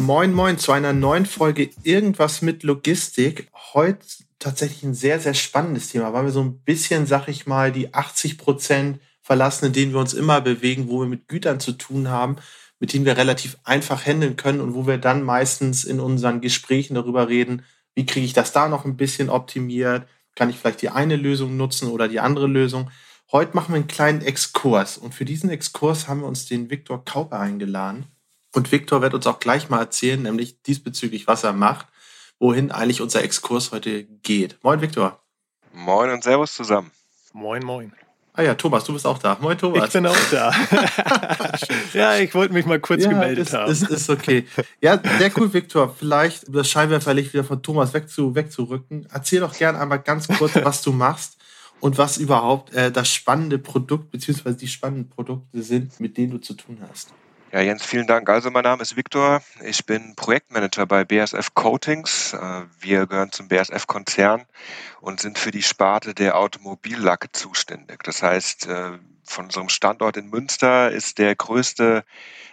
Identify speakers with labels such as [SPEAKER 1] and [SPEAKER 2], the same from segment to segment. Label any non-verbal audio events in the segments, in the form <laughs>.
[SPEAKER 1] Moin, moin zu einer neuen Folge Irgendwas mit Logistik. Heute tatsächlich ein sehr, sehr spannendes Thema, weil wir so ein bisschen, sag ich mal, die 80 Prozent verlassen, in denen wir uns immer bewegen, wo wir mit Gütern zu tun haben, mit denen wir relativ einfach handeln können und wo wir dann meistens in unseren Gesprächen darüber reden, wie kriege ich das da noch ein bisschen optimiert, kann ich vielleicht die eine Lösung nutzen oder die andere Lösung. Heute machen wir einen kleinen Exkurs und für diesen Exkurs haben wir uns den Viktor Kauper eingeladen. Und Viktor wird uns auch gleich mal erzählen, nämlich diesbezüglich, was er macht, wohin eigentlich unser Exkurs heute geht. Moin, Viktor.
[SPEAKER 2] Moin und Servus zusammen.
[SPEAKER 3] Moin, moin.
[SPEAKER 1] Ah ja, Thomas, du bist auch da. Moin, Thomas.
[SPEAKER 3] Ich bin auch da. <laughs> ja, ich wollte mich mal kurz
[SPEAKER 1] ja,
[SPEAKER 3] gemeldet
[SPEAKER 1] ist,
[SPEAKER 3] haben.
[SPEAKER 1] Ist, ist okay. Ja, sehr cool, Viktor. Vielleicht um das Scheinwerferlicht wieder von Thomas wegzu, wegzurücken. Erzähl doch gerne einmal ganz kurz, <laughs> was du machst und was überhaupt äh, das spannende Produkt bzw. die spannenden Produkte sind, mit denen du zu tun hast.
[SPEAKER 2] Ja, Jens, vielen Dank. Also mein Name ist Viktor. Ich bin Projektmanager bei BASF Coatings. Äh, wir gehören zum BASF-Konzern und sind für die Sparte der Automobillacke zuständig. Das heißt, äh, von unserem Standort in Münster ist der größte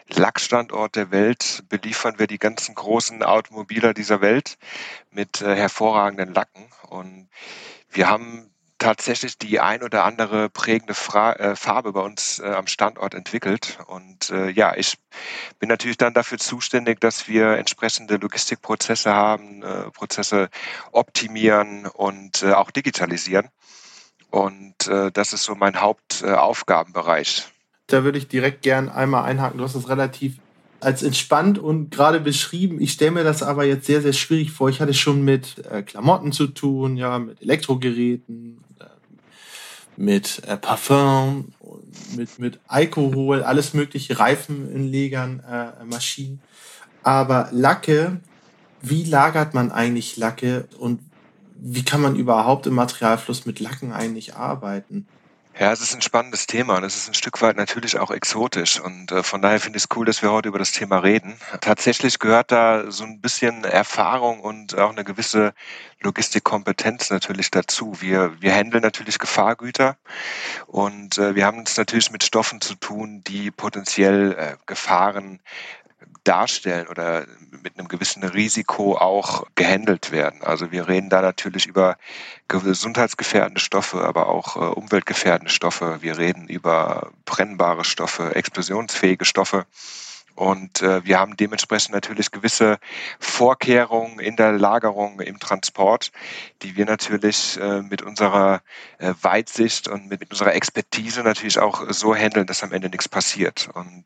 [SPEAKER 2] Lackstandort der Welt. Beliefern wir die ganzen großen Automobiler dieser Welt mit äh, hervorragenden Lacken. Und wir haben tatsächlich die ein oder andere prägende Fra äh, Farbe bei uns äh, am Standort entwickelt. Und äh, ja, ich bin natürlich dann dafür zuständig, dass wir entsprechende Logistikprozesse haben, äh, Prozesse optimieren und äh, auch digitalisieren. Und äh, das ist so mein Hauptaufgabenbereich.
[SPEAKER 1] Da würde ich direkt gern einmal einhaken. Du hast es relativ als entspannt und gerade beschrieben. Ich stelle mir das aber jetzt sehr, sehr schwierig vor. Ich hatte schon mit äh, Klamotten zu tun, ja, mit Elektrogeräten, mit äh, Parfum, mit, mit Alkohol, alles mögliche, Reifenlegern, äh, Maschinen. Aber Lacke, wie lagert man eigentlich Lacke und wie kann man überhaupt im Materialfluss mit Lacken eigentlich arbeiten?
[SPEAKER 2] Ja, es ist ein spannendes Thema und es ist ein Stück weit natürlich auch exotisch und äh, von daher finde ich es cool, dass wir heute über das Thema reden. Tatsächlich gehört da so ein bisschen Erfahrung und auch eine gewisse Logistikkompetenz natürlich dazu. Wir, wir handeln natürlich Gefahrgüter und äh, wir haben es natürlich mit Stoffen zu tun, die potenziell äh, Gefahren darstellen oder mit einem gewissen Risiko auch gehandelt werden. Also wir reden da natürlich über gesundheitsgefährdende Stoffe, aber auch äh, umweltgefährdende Stoffe. Wir reden über brennbare Stoffe, explosionsfähige Stoffe. Und äh, wir haben dementsprechend natürlich gewisse Vorkehrungen in der Lagerung, im Transport, die wir natürlich äh, mit unserer äh, Weitsicht und mit, mit unserer Expertise natürlich auch so handeln, dass am Ende nichts passiert. Und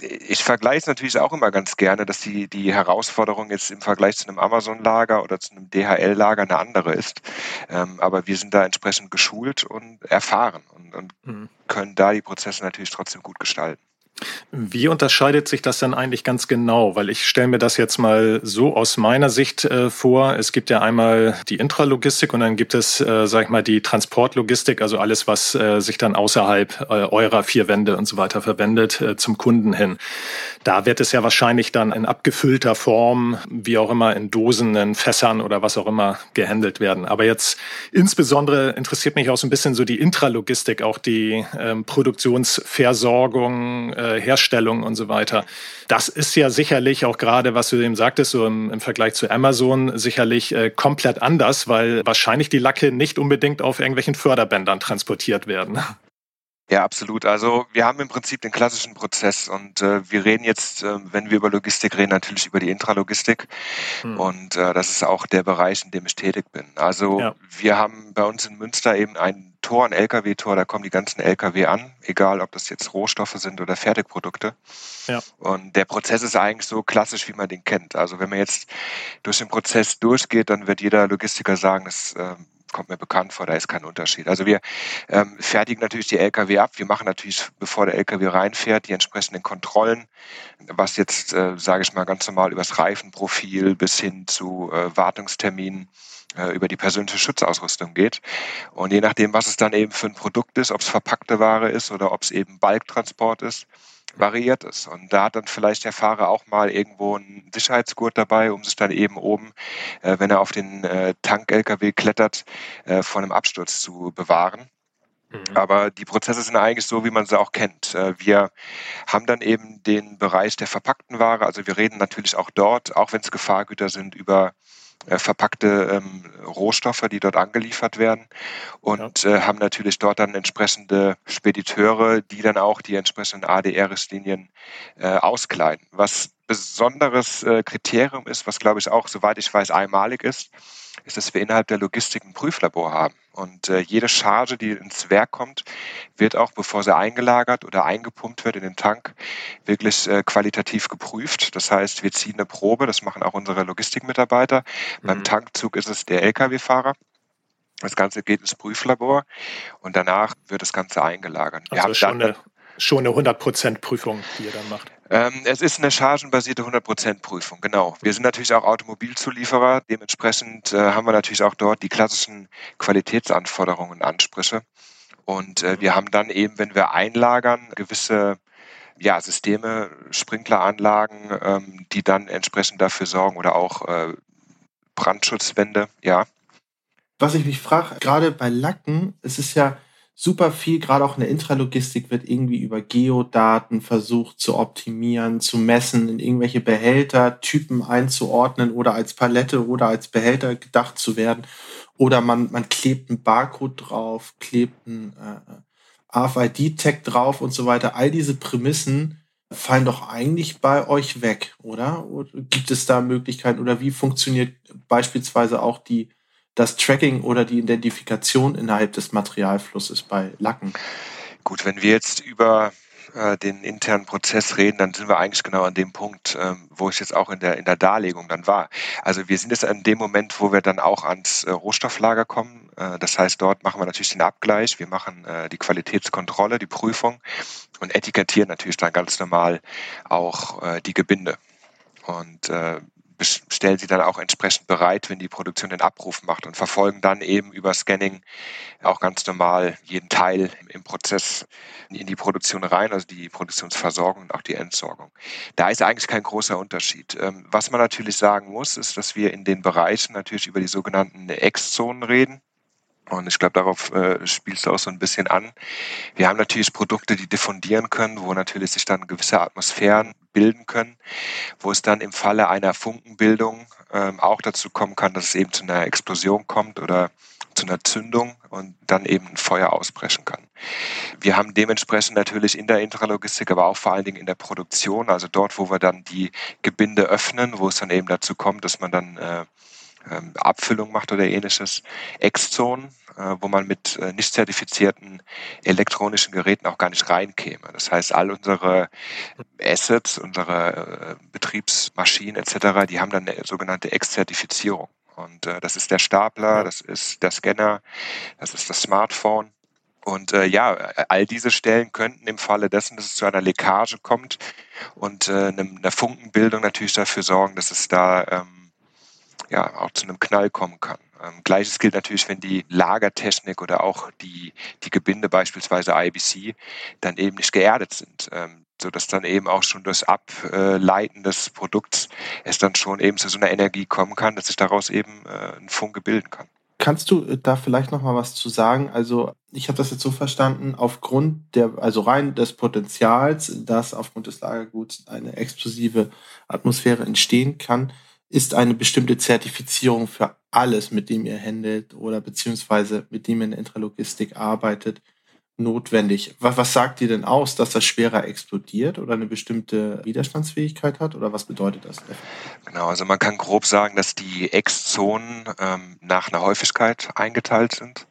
[SPEAKER 2] ich vergleiche es natürlich auch immer ganz gerne, dass die, die Herausforderung jetzt im Vergleich zu einem Amazon-Lager oder zu einem DHL-Lager eine andere ist. Ähm, aber wir sind da entsprechend geschult und erfahren und, und mhm. können da die Prozesse natürlich trotzdem gut gestalten.
[SPEAKER 3] Wie unterscheidet sich das denn eigentlich ganz genau? Weil ich stelle mir das jetzt mal so aus meiner Sicht äh, vor. Es gibt ja einmal die Intralogistik und dann gibt es, äh, sag ich mal, die Transportlogistik, also alles, was äh, sich dann außerhalb äh, eurer vier Wände und so weiter verwendet äh, zum Kunden hin. Da wird es ja wahrscheinlich dann in abgefüllter Form, wie auch immer, in Dosen, in Fässern oder was auch immer gehandelt werden. Aber jetzt insbesondere interessiert mich auch so ein bisschen so die Intralogistik, auch die ähm, Produktionsversorgung, äh, Herstellung und so weiter. Das ist ja sicherlich auch gerade, was du eben sagtest, so im, im Vergleich zu Amazon sicherlich äh, komplett anders, weil wahrscheinlich die Lacke nicht unbedingt auf irgendwelchen Förderbändern transportiert werden.
[SPEAKER 2] Ja, absolut. Also wir haben im Prinzip den klassischen Prozess und äh, wir reden jetzt, äh, wenn wir über Logistik reden, natürlich über die Intralogistik hm. und äh, das ist auch der Bereich, in dem ich tätig bin. Also ja. wir haben bei uns in Münster eben ein Tor, ein LKW-Tor, da kommen die ganzen LKW an, egal ob das jetzt Rohstoffe sind oder Fertigprodukte. Ja. Und der Prozess ist eigentlich so klassisch, wie man den kennt. Also wenn man jetzt durch den Prozess durchgeht, dann wird jeder Logistiker sagen, das ähm, kommt mir bekannt vor, da ist kein Unterschied. Also wir ähm, fertigen natürlich die Lkw ab. Wir machen natürlich, bevor der Lkw reinfährt, die entsprechenden Kontrollen, was jetzt, äh, sage ich mal, ganz normal übers Reifenprofil bis hin zu äh, Wartungsterminen über die persönliche Schutzausrüstung geht. Und je nachdem, was es dann eben für ein Produkt ist, ob es verpackte Ware ist oder ob es eben Balktransport ist, variiert es. Und da hat dann vielleicht der Fahrer auch mal irgendwo einen Sicherheitsgurt dabei, um sich dann eben oben, äh, wenn er auf den äh, Tank-LKW klettert, äh, vor einem Absturz zu bewahren. Mhm. Aber die Prozesse sind eigentlich so, wie man sie auch kennt. Äh, wir haben dann eben den Bereich der verpackten Ware. Also wir reden natürlich auch dort, auch wenn es Gefahrgüter sind, über äh, verpackte ähm, Rohstoffe, die dort angeliefert werden und ja. äh, haben natürlich dort dann entsprechende Spediteure, die dann auch die entsprechenden ADR-Richtlinien äh, auskleiden. Was besonderes äh, Kriterium ist, was glaube ich auch, soweit ich weiß, einmalig ist, ist, dass wir innerhalb der Logistik ein Prüflabor haben. Und äh, jede Charge, die ins Werk kommt, wird auch, bevor sie eingelagert oder eingepumpt wird in den Tank, wirklich äh, qualitativ geprüft. Das heißt, wir ziehen eine Probe, das machen auch unsere Logistikmitarbeiter. Mhm. Beim Tankzug ist es der Lkw-Fahrer. Das Ganze geht ins Prüflabor und danach wird das Ganze eingelagert.
[SPEAKER 3] Also wir haben schon, eine, schon eine 100% Prüfung, die ihr dann macht.
[SPEAKER 2] Ähm, es ist eine chargenbasierte 100%-Prüfung, genau. Wir sind natürlich auch Automobilzulieferer. Dementsprechend äh, haben wir natürlich auch dort die klassischen Qualitätsanforderungen und Ansprüche. Und äh, wir haben dann eben, wenn wir einlagern, gewisse ja, Systeme, Sprinkleranlagen, ähm, die dann entsprechend dafür sorgen oder auch äh, Brandschutzwände, ja.
[SPEAKER 1] Was ich mich frage, gerade bei Lacken, es ist ja super viel, gerade auch in der Intralogistik wird irgendwie über Geodaten versucht zu optimieren, zu messen, in irgendwelche Behältertypen einzuordnen oder als Palette oder als Behälter gedacht zu werden. Oder man, man klebt einen Barcode drauf, klebt einen äh, RFID-Tag drauf und so weiter. All diese Prämissen fallen doch eigentlich bei euch weg, oder? oder gibt es da Möglichkeiten oder wie funktioniert beispielsweise auch die das Tracking oder die Identifikation innerhalb des Materialflusses bei Lacken?
[SPEAKER 2] Gut, wenn wir jetzt über äh, den internen Prozess reden, dann sind wir eigentlich genau an dem Punkt, ähm, wo ich jetzt auch in der, in der Darlegung dann war. Also wir sind jetzt an dem Moment, wo wir dann auch ans äh, Rohstofflager kommen. Äh, das heißt, dort machen wir natürlich den Abgleich, wir machen äh, die Qualitätskontrolle, die Prüfung und etikettieren natürlich dann ganz normal auch äh, die Gebinde. Und äh, stellen sie dann auch entsprechend bereit, wenn die Produktion den Abruf macht und verfolgen dann eben über Scanning auch ganz normal jeden Teil im Prozess in die Produktion rein, also die Produktionsversorgung und auch die Entsorgung. Da ist eigentlich kein großer Unterschied. Ähm, was man natürlich sagen muss, ist, dass wir in den Bereichen natürlich über die sogenannten Ex-Zonen reden. Und ich glaube, darauf äh, spielst du auch so ein bisschen an. Wir haben natürlich Produkte, die diffundieren können, wo natürlich sich dann gewisse Atmosphären bilden können, wo es dann im Falle einer Funkenbildung ähm, auch dazu kommen kann, dass es eben zu einer Explosion kommt oder zu einer Zündung und dann eben ein Feuer ausbrechen kann. Wir haben dementsprechend natürlich in der Intralogistik, aber auch vor allen Dingen in der Produktion, also dort, wo wir dann die Gebinde öffnen, wo es dann eben dazu kommt, dass man dann äh, Abfüllung macht oder ähnliches, Exzonen, äh, wo man mit äh, nicht zertifizierten elektronischen Geräten auch gar nicht reinkäme. Das heißt, all unsere Assets, unsere äh, Betriebsmaschinen etc., die haben dann eine sogenannte Ex-Zertifizierung. Und das ist der Stapler, das ist der Scanner, das ist das Smartphone. Und äh, ja, all diese Stellen könnten im Falle dessen, dass es zu einer Leckage kommt und äh, einer Funkenbildung natürlich dafür sorgen, dass es da ähm, ja auch zu einem Knall kommen kann. Ähm, Gleiches gilt natürlich, wenn die Lagertechnik oder auch die, die Gebinde, beispielsweise IBC, dann eben nicht geerdet sind. Ähm, sodass dann eben auch schon das Ableiten des Produkts es dann schon eben zu so einer Energie kommen kann, dass sich daraus eben äh, ein Funke bilden kann.
[SPEAKER 1] Kannst du äh, da vielleicht noch mal was zu sagen? Also ich habe das jetzt so verstanden, aufgrund der, also rein des Potenzials, dass aufgrund des Lagerguts eine explosive Atmosphäre entstehen kann, ist eine bestimmte Zertifizierung für alles, mit dem ihr handelt oder beziehungsweise mit dem ihr in Intralogistik arbeitet, notwendig. Was, was sagt ihr denn aus, dass das schwerer explodiert oder eine bestimmte Widerstandsfähigkeit hat oder was bedeutet das?
[SPEAKER 2] Genau, also man kann grob sagen, dass die Ex-Zonen ähm, nach einer Häufigkeit eingeteilt sind.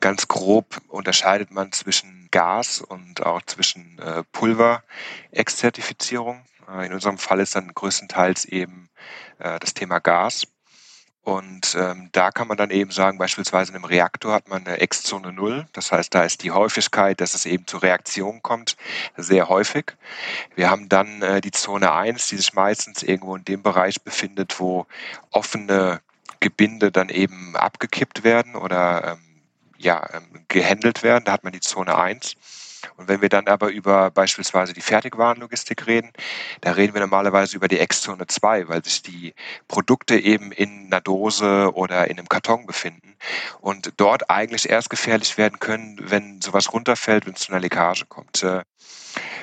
[SPEAKER 2] Ganz grob unterscheidet man zwischen Gas und auch zwischen äh, Pulver-Ex-Zertifizierung. Äh, in unserem Fall ist dann größtenteils eben äh, das Thema Gas. Und ähm, da kann man dann eben sagen, beispielsweise in einem Reaktor hat man eine X-Zone 0. Das heißt, da ist die Häufigkeit, dass es eben zu Reaktionen kommt, sehr häufig. Wir haben dann äh, die Zone 1, die sich meistens irgendwo in dem Bereich befindet, wo offene Gebinde dann eben abgekippt werden oder ähm, ja, ähm, gehandelt werden. Da hat man die Zone 1. Und wenn wir dann aber über beispielsweise die Fertigwarenlogistik reden, da reden wir normalerweise über die Ex-Zone 2, weil sich die Produkte eben in einer Dose oder in einem Karton befinden und dort eigentlich erst gefährlich werden können, wenn sowas runterfällt, wenn es zu einer Leckage kommt. Äh,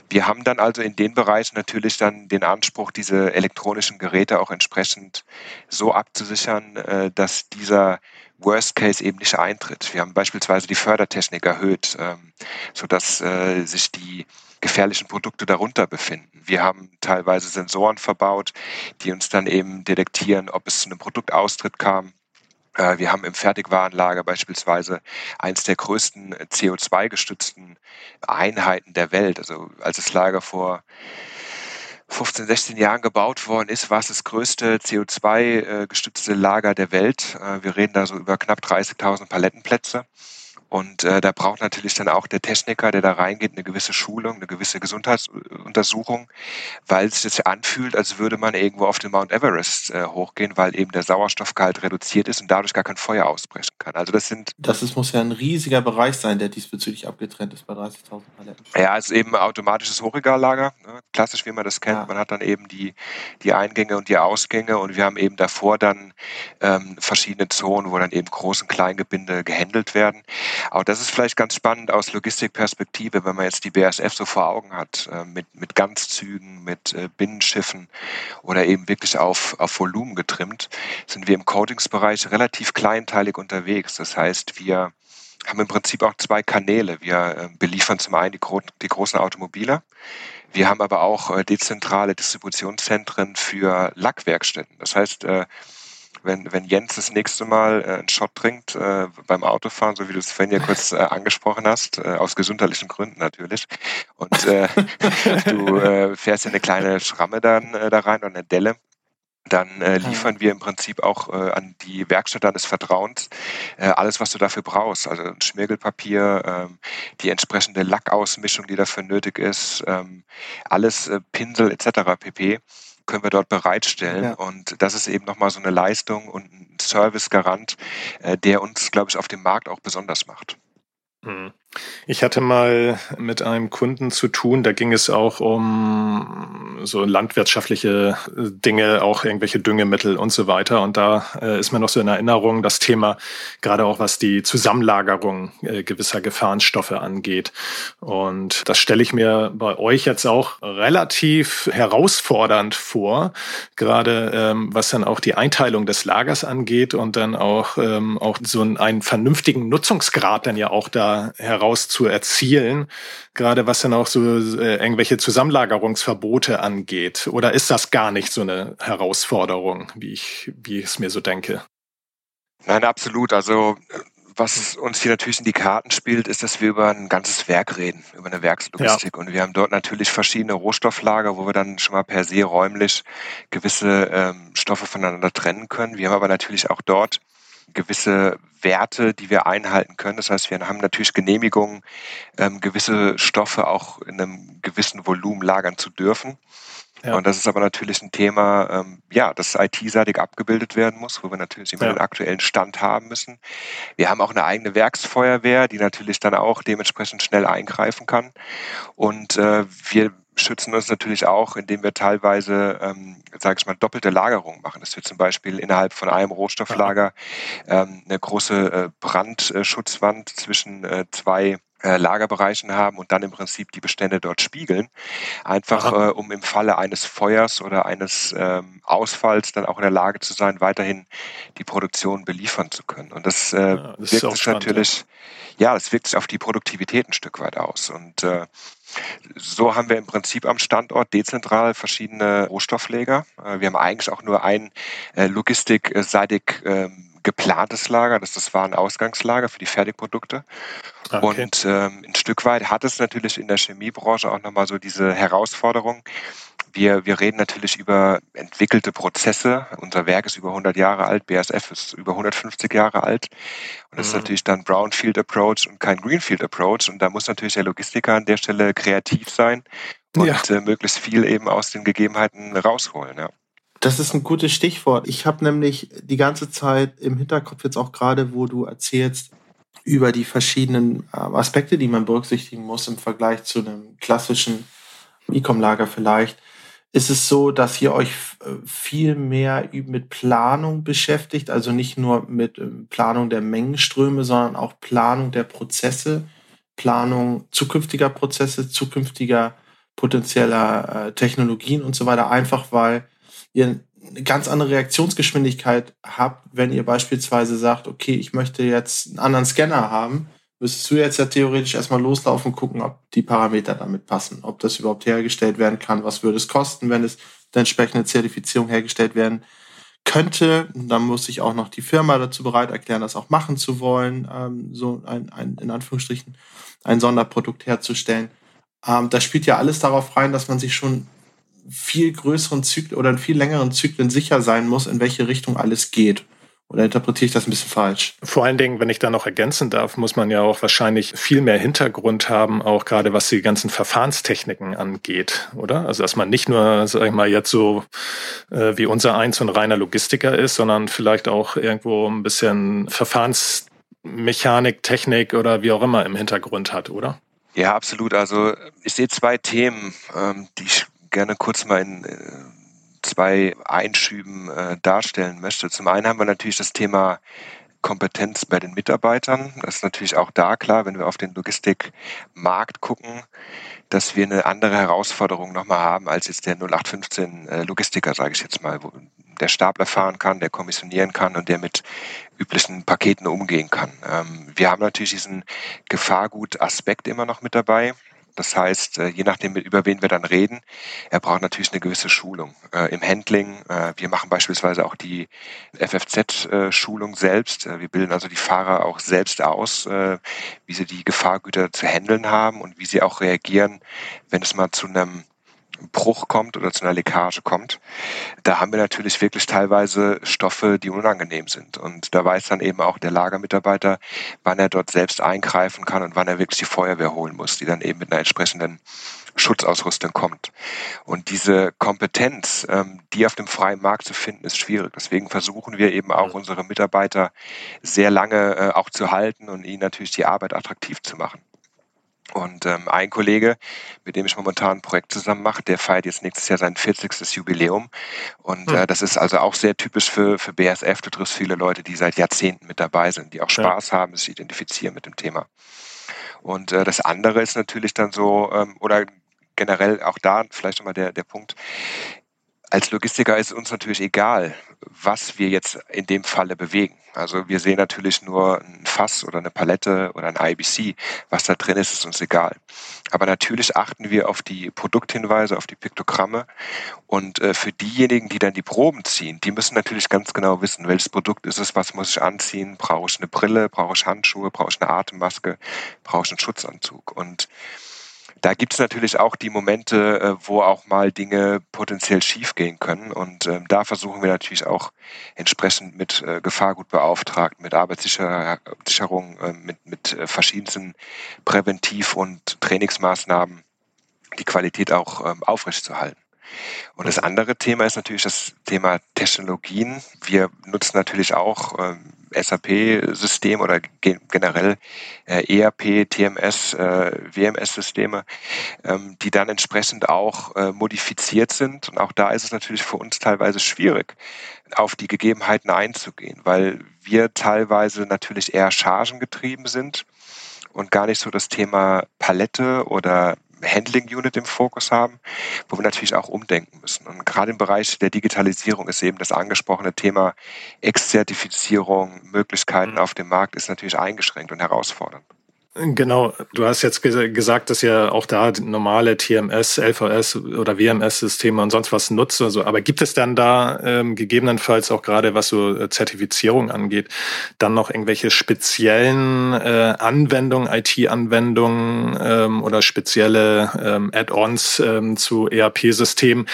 [SPEAKER 2] wir haben dann also in den Bereichen natürlich dann den Anspruch, diese elektronischen Geräte auch entsprechend so abzusichern, äh, dass dieser Worst Case eben nicht eintritt. Wir haben beispielsweise die Fördertechnik erhöht, ähm, sodass äh, sich die gefährlichen Produkte darunter befinden. Wir haben teilweise Sensoren verbaut, die uns dann eben detektieren, ob es zu einem Produktaustritt kam. Äh, wir haben im Fertigwarenlager beispielsweise eins der größten CO2-gestützten Einheiten der Welt. Also als das Lager vor 15, 16 Jahren gebaut worden ist, war es das größte CO2-gestützte Lager der Welt. Äh, wir reden da so über knapp 30.000 Palettenplätze. Und äh, da braucht natürlich dann auch der Techniker, der da reingeht, eine gewisse Schulung, eine gewisse Gesundheitsuntersuchung, weil es sich anfühlt, als würde man irgendwo auf den Mount Everest äh, hochgehen, weil eben der Sauerstoffgehalt reduziert ist und dadurch gar kein Feuer ausbrechen kann. Also das sind.
[SPEAKER 1] Das ist, muss ja ein riesiger Bereich sein, der diesbezüglich abgetrennt ist bei 30.000 Paletten.
[SPEAKER 2] Ja, es ist eben automatisches Hochregallager, ne? klassisch wie man das kennt. Ja. Man hat dann eben die, die Eingänge und die Ausgänge und wir haben eben davor dann ähm, verschiedene Zonen, wo dann eben Groß- und Kleingebinde gehandelt werden. Aber das ist vielleicht ganz spannend aus Logistikperspektive, wenn man jetzt die BASF so vor Augen hat, äh, mit, mit Ganzzügen, mit äh, Binnenschiffen oder eben wirklich auf, auf Volumen getrimmt, sind wir im Coatingsbereich relativ kleinteilig unterwegs. Das heißt, wir haben im Prinzip auch zwei Kanäle. Wir äh, beliefern zum einen die, die großen Automobile. Wir haben aber auch dezentrale Distributionszentren für Lackwerkstätten. Das heißt, wenn, wenn Jens das nächste Mal äh, einen Shot trinkt äh, beim Autofahren, so wie du es vorhin ja kurz äh, angesprochen hast, äh, aus gesundheitlichen Gründen natürlich, und äh, <laughs> du äh, fährst ja eine kleine Schramme dann äh, da rein oder eine Delle, dann äh, liefern wir im Prinzip auch äh, an die Werkstatt deines Vertrauens äh, alles, was du dafür brauchst. Also ein Schmirgelpapier, ähm, die entsprechende Lackausmischung, die dafür nötig ist, ähm, alles äh, Pinsel etc. pp können wir dort bereitstellen. Ja. Und das ist eben nochmal so eine Leistung und ein Servicegarant, äh, der uns, glaube ich, auf dem Markt auch besonders macht.
[SPEAKER 3] Mhm. Ich hatte mal mit einem Kunden zu tun, da ging es auch um so landwirtschaftliche äh, Dinge, auch irgendwelche Düngemittel und so weiter. Und da äh, ist mir noch so in Erinnerung das Thema, gerade auch was die Zusammenlagerung äh, gewisser Gefahrenstoffe angeht. Und das stelle ich mir bei euch jetzt auch relativ herausfordernd vor, gerade ähm, was dann auch die Einteilung des Lagers angeht und dann auch, ähm, auch so einen vernünftigen Nutzungsgrad dann ja auch da heraus daraus zu erzielen, gerade was dann auch so äh, irgendwelche Zusammenlagerungsverbote angeht? Oder ist das gar nicht so eine Herausforderung, wie ich, wie ich es mir so denke?
[SPEAKER 2] Nein, absolut. Also was uns hier natürlich in die Karten spielt, ist, dass wir über ein ganzes Werk reden, über eine Werkslogistik. Ja. Und wir haben dort natürlich verschiedene Rohstofflager, wo wir dann schon mal per se räumlich gewisse ähm, Stoffe voneinander trennen können. Wir haben aber natürlich auch dort gewisse Werte, die wir einhalten können. Das heißt, wir haben natürlich Genehmigungen, ähm, gewisse Stoffe auch in einem gewissen Volumen lagern zu dürfen. Ja. Und das ist aber natürlich ein Thema, ähm, ja, das IT-seitig abgebildet werden muss, wo wir natürlich immer ja. den aktuellen Stand haben müssen. Wir haben auch eine eigene Werksfeuerwehr, die natürlich dann auch dementsprechend schnell eingreifen kann. Und äh, wir schützen uns natürlich auch, indem wir teilweise, ähm, sage ich mal, doppelte Lagerung machen. Dass wir zum Beispiel innerhalb von einem Rohstofflager <laughs> ähm, eine große äh, Brandschutzwand zwischen äh, zwei äh, Lagerbereichen haben und dann im Prinzip die Bestände dort spiegeln, einfach äh, um im Falle eines Feuers oder eines ähm, Ausfalls dann auch in der Lage zu sein, weiterhin die Produktion beliefern zu können. Und das, äh, ja, das wirkt sich natürlich, ja. ja, das wirkt sich auf die Produktivität ein Stück weit aus. Und äh, so haben wir im Prinzip am Standort dezentral verschiedene Rohstofflager. Äh, wir haben eigentlich auch nur ein äh, logistikseitig ähm, geplantes Lager, das ist das Warenausgangslager für die Fertigprodukte. Ah, okay. Und ähm, ein Stück weit hat es natürlich in der Chemiebranche auch nochmal so diese Herausforderung, Wir, wir reden natürlich über entwickelte Prozesse. Unser Werk ist über 100 Jahre alt, BASF ist über 150 Jahre alt. Und das mhm. ist natürlich dann Brownfield Approach und kein Greenfield Approach. Und da muss natürlich der Logistiker an der Stelle kreativ sein und ja. äh, möglichst viel eben aus den Gegebenheiten rausholen. Ja.
[SPEAKER 1] Das ist ein gutes Stichwort. Ich habe nämlich die ganze Zeit im Hinterkopf jetzt auch gerade, wo du erzählst über die verschiedenen äh, Aspekte, die man berücksichtigen muss im Vergleich zu einem klassischen E-Com-Lager vielleicht, ist es so, dass ihr euch äh, viel mehr mit Planung beschäftigt, also nicht nur mit ähm, Planung der Mengenströme, sondern auch Planung der Prozesse, Planung zukünftiger Prozesse, zukünftiger potenzieller äh, Technologien und so weiter, einfach weil ihr eine ganz andere Reaktionsgeschwindigkeit habt, wenn ihr beispielsweise sagt, okay, ich möchte jetzt einen anderen Scanner haben, müsstest du jetzt ja theoretisch erstmal loslaufen und gucken, ob die Parameter damit passen, ob das überhaupt hergestellt werden kann, was würde es kosten, wenn es der entsprechende Zertifizierung hergestellt werden könnte. Und dann muss ich auch noch die Firma dazu bereit erklären, das auch machen zu wollen, ähm, so ein, ein, in Anführungsstrichen, ein Sonderprodukt herzustellen. Ähm, das spielt ja alles darauf rein, dass man sich schon viel größeren Zyklen oder in viel längeren Zyklen sicher sein muss, in welche Richtung alles geht. Oder interpretiere ich das ein bisschen falsch?
[SPEAKER 3] Vor allen Dingen, wenn ich da noch ergänzen darf, muss man ja auch wahrscheinlich viel mehr Hintergrund haben, auch gerade was die ganzen Verfahrenstechniken angeht, oder? Also dass man nicht nur, sag ich mal, jetzt so äh, wie unser eins und reiner Logistiker ist, sondern vielleicht auch irgendwo ein bisschen Verfahrensmechanik, Technik oder wie auch immer im Hintergrund hat, oder?
[SPEAKER 2] Ja, absolut. Also ich sehe zwei Themen, ähm, die ich gerne kurz mal in äh, zwei Einschüben äh, darstellen möchte. Zum einen haben wir natürlich das Thema Kompetenz bei den Mitarbeitern. Das ist natürlich auch da klar, wenn wir auf den Logistikmarkt gucken, dass wir eine andere Herausforderung nochmal haben als jetzt der 0815 äh, Logistiker, sage ich jetzt mal, wo der Stapler fahren kann, der kommissionieren kann und der mit üblichen Paketen umgehen kann. Ähm, wir haben natürlich diesen Gefahrgut-Aspekt immer noch mit dabei. Das heißt, äh, je nachdem, über wen wir dann reden, er braucht natürlich eine gewisse Schulung äh, im Handling. Äh, wir machen beispielsweise auch die FFZ-Schulung selbst. wir bilden also die Fahrer auch selbst aus, wie sie die Gefahrgüter zu handeln haben und wie sie auch reagieren, wenn es mal zu einem Bruch kommt oder zu einer Leckage kommt, da haben wir natürlich wirklich teilweise Stoffe, die unangenehm sind. Und da weiß dann eben auch der Lagermitarbeiter, wann er dort selbst eingreifen kann und wann er wirklich die Feuerwehr holen muss, die dann eben mit einer entsprechenden Schutzausrüstung kommt. Und diese Kompetenz, ähm, die auf dem freien Markt zu finden, ist schwierig. Deswegen versuchen wir eben auch unsere Mitarbeiter sehr lange äh, auch zu halten und ihnen natürlich die Arbeit attraktiv zu machen. Und ähm, ein Kollege, mit dem ich momentan ein Projekt zusammen mache, der feiert jetzt nächstes Jahr sein 40. Jubiläum. Und hm. äh, das ist also auch sehr typisch für, für BSF. Du triffst viele Leute, die seit Jahrzehnten mit dabei sind, die auch Spaß ja. haben, sich identifizieren mit dem Thema. Und äh, das andere ist natürlich dann so, ähm, oder generell auch da vielleicht nochmal der, der Punkt, als Logistiker ist uns natürlich egal, was wir jetzt in dem Falle bewegen. Also wir sehen natürlich nur ein Fass oder eine Palette oder ein IBC. Was da drin ist, ist uns egal. Aber natürlich achten wir auf die Produkthinweise, auf die Piktogramme. Und äh, für diejenigen, die dann die Proben ziehen, die müssen natürlich ganz genau wissen, welches Produkt ist es, was muss ich anziehen, brauche ich eine Brille, brauche ich Handschuhe, brauche ich eine Atemmaske, brauche ich einen Schutzanzug. Und da gibt es natürlich auch die Momente, äh, wo auch mal Dinge potenziell schiefgehen können. Und ähm, da versuchen wir natürlich auch entsprechend mit äh, Gefahrgutbeauftragten, mit Arbeitssicherung, äh, mit, mit äh, verschiedensten Präventiv- und Trainingsmaßnahmen die Qualität auch ähm, aufrechtzuerhalten. Und das andere Thema ist natürlich das Thema Technologien. Wir nutzen natürlich auch ähm, SAP-System oder generell äh, ERP, TMS, äh, WMS-Systeme, ähm, die dann entsprechend auch äh, modifiziert sind. Und auch da ist es natürlich für uns teilweise schwierig, auf die Gegebenheiten einzugehen, weil wir teilweise natürlich eher chargengetrieben sind und gar nicht so das Thema Palette oder Handling Unit im Fokus haben, wo wir natürlich auch umdenken müssen. Und gerade im Bereich der Digitalisierung ist eben das angesprochene Thema Ex-Zertifizierung, Möglichkeiten mhm. auf dem Markt ist natürlich eingeschränkt und herausfordernd.
[SPEAKER 3] Genau, du hast jetzt gesagt, dass ihr auch da normale TMS, LVS oder WMS-Systeme und sonst was nutzt. Also, aber gibt es dann da ähm, gegebenenfalls auch gerade, was so äh, Zertifizierung angeht, dann noch irgendwelche speziellen äh, Anwendungen, IT-Anwendungen ähm, oder spezielle ähm, Add-ons ähm, zu ERP-Systemen,